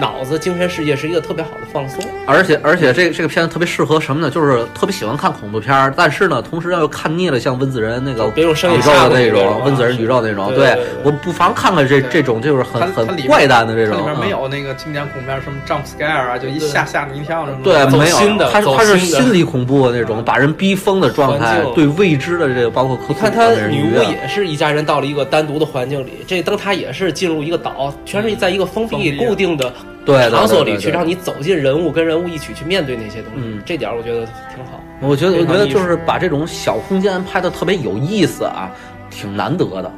脑子精神世界是一个特别好的放松，而且而且这这个片子特别适合什么呢？就是特别喜欢看恐怖片儿，但是呢，同时又看腻了像温子仁那个宇宙的那种温子仁宇宙那种，对我不妨看看这这种就是很很怪诞的这种。里面没有那个经典恐怖片什么 jump scare 啊，就一吓吓你一跳什么。对，没有，它它是心理恐怖的那种，把人逼疯的状态，对未知的这个包括。你看他女巫也是一家人到了一个单独的环境里，这灯塔也是进入一个岛，全是在一个封闭固定的。对场所里去，让你走进人物，跟人物一起去面对那些东西。嗯，这点我觉得挺好。我觉得，我觉得就是把这种小空间拍的特别有意思啊，挺难得的，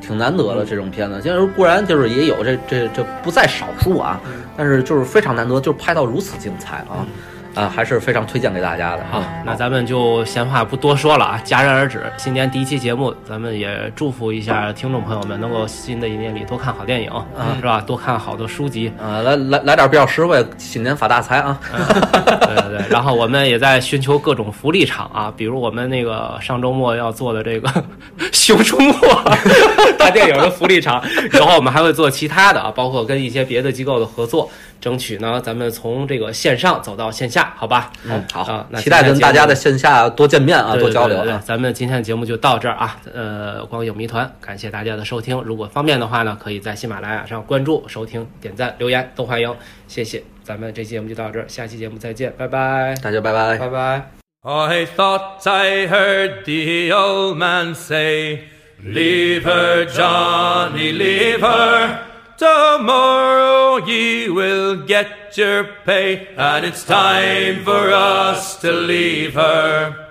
挺难得的这种片子。其实固然就是也有这这这不在少数啊，但是就是非常难得，就是拍到如此精彩啊。啊，还是非常推荐给大家的哈。那咱们就闲话不多说了啊，戛然而止。新年第一期节目，咱们也祝福一下听众朋友们，能够新的一年里多看好电影，是吧？多看好多书籍啊，来来来点比较实惠，新年发大财啊！对对对。然后我们也在寻求各种福利场啊，比如我们那个上周末要做的这个 <laughs>《熊出没》大电影的福利场，然后我们还会做其他的啊，包括跟一些别的机构的合作。争取呢，咱们从这个线上走到线下，好吧？嗯，好啊，那期待跟大家在线下多见面啊，多交流啊。咱们今天的节目就到这儿啊，呃，光影谜团，感谢大家的收听。如果方便的话呢，可以在喜马拉雅上关注、收听、点赞、留言都欢迎，谢谢。咱们这期节目就到这儿，下期节目再见，拜拜，大家拜拜，拜拜。I thought I heard the old man say, Leave her, Johnny, leave her. Tomorrow ye will get your pay, and it's time for us to leave her.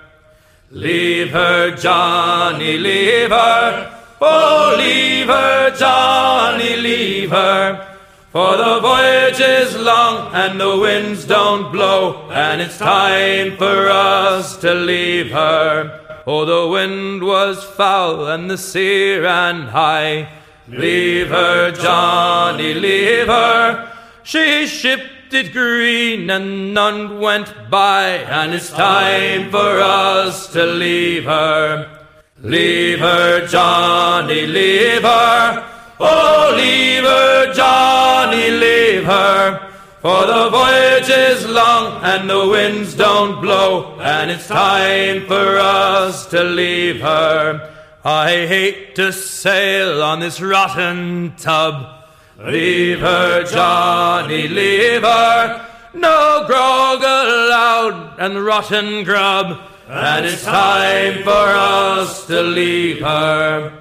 Leave her, Johnny, leave her. Oh, leave her, Johnny, leave her. For the voyage is long and the winds don't blow, and it's time for us to leave her. Oh, the wind was foul and the sea ran high. Leave her, Johnny, leave her. She shipped it green and none went by, and it's time for us to leave her. Leave her, Johnny, leave her. Oh, leave her, Johnny, leave her. For the voyage is long and the winds don't blow, and it's time for us to leave her. I hate to sail on this rotten tub. Leave her, Johnny, leave her. No grog allowed and rotten grub, and it's time for us to leave her.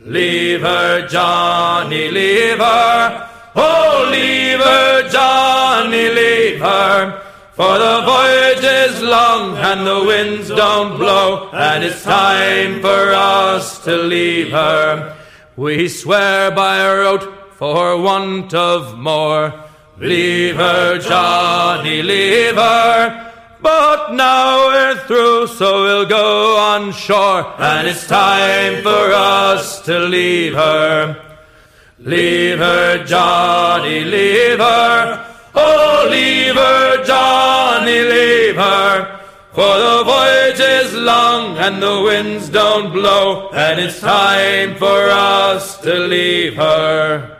Leave her, Johnny, leave her. Oh, leave her, Johnny, leave her. For the voyage is long and the winds don't blow, and it's time for us to leave her. We swear by our oath for want of more. Leave her, Johnny, leave her. But now we're through, so we'll go on shore, and it's time for us to leave her. Leave her, Johnny, leave her. Oh, leave her, Johnny, leave her. For the voyage is long and the winds don't blow, and it's time for us to leave her.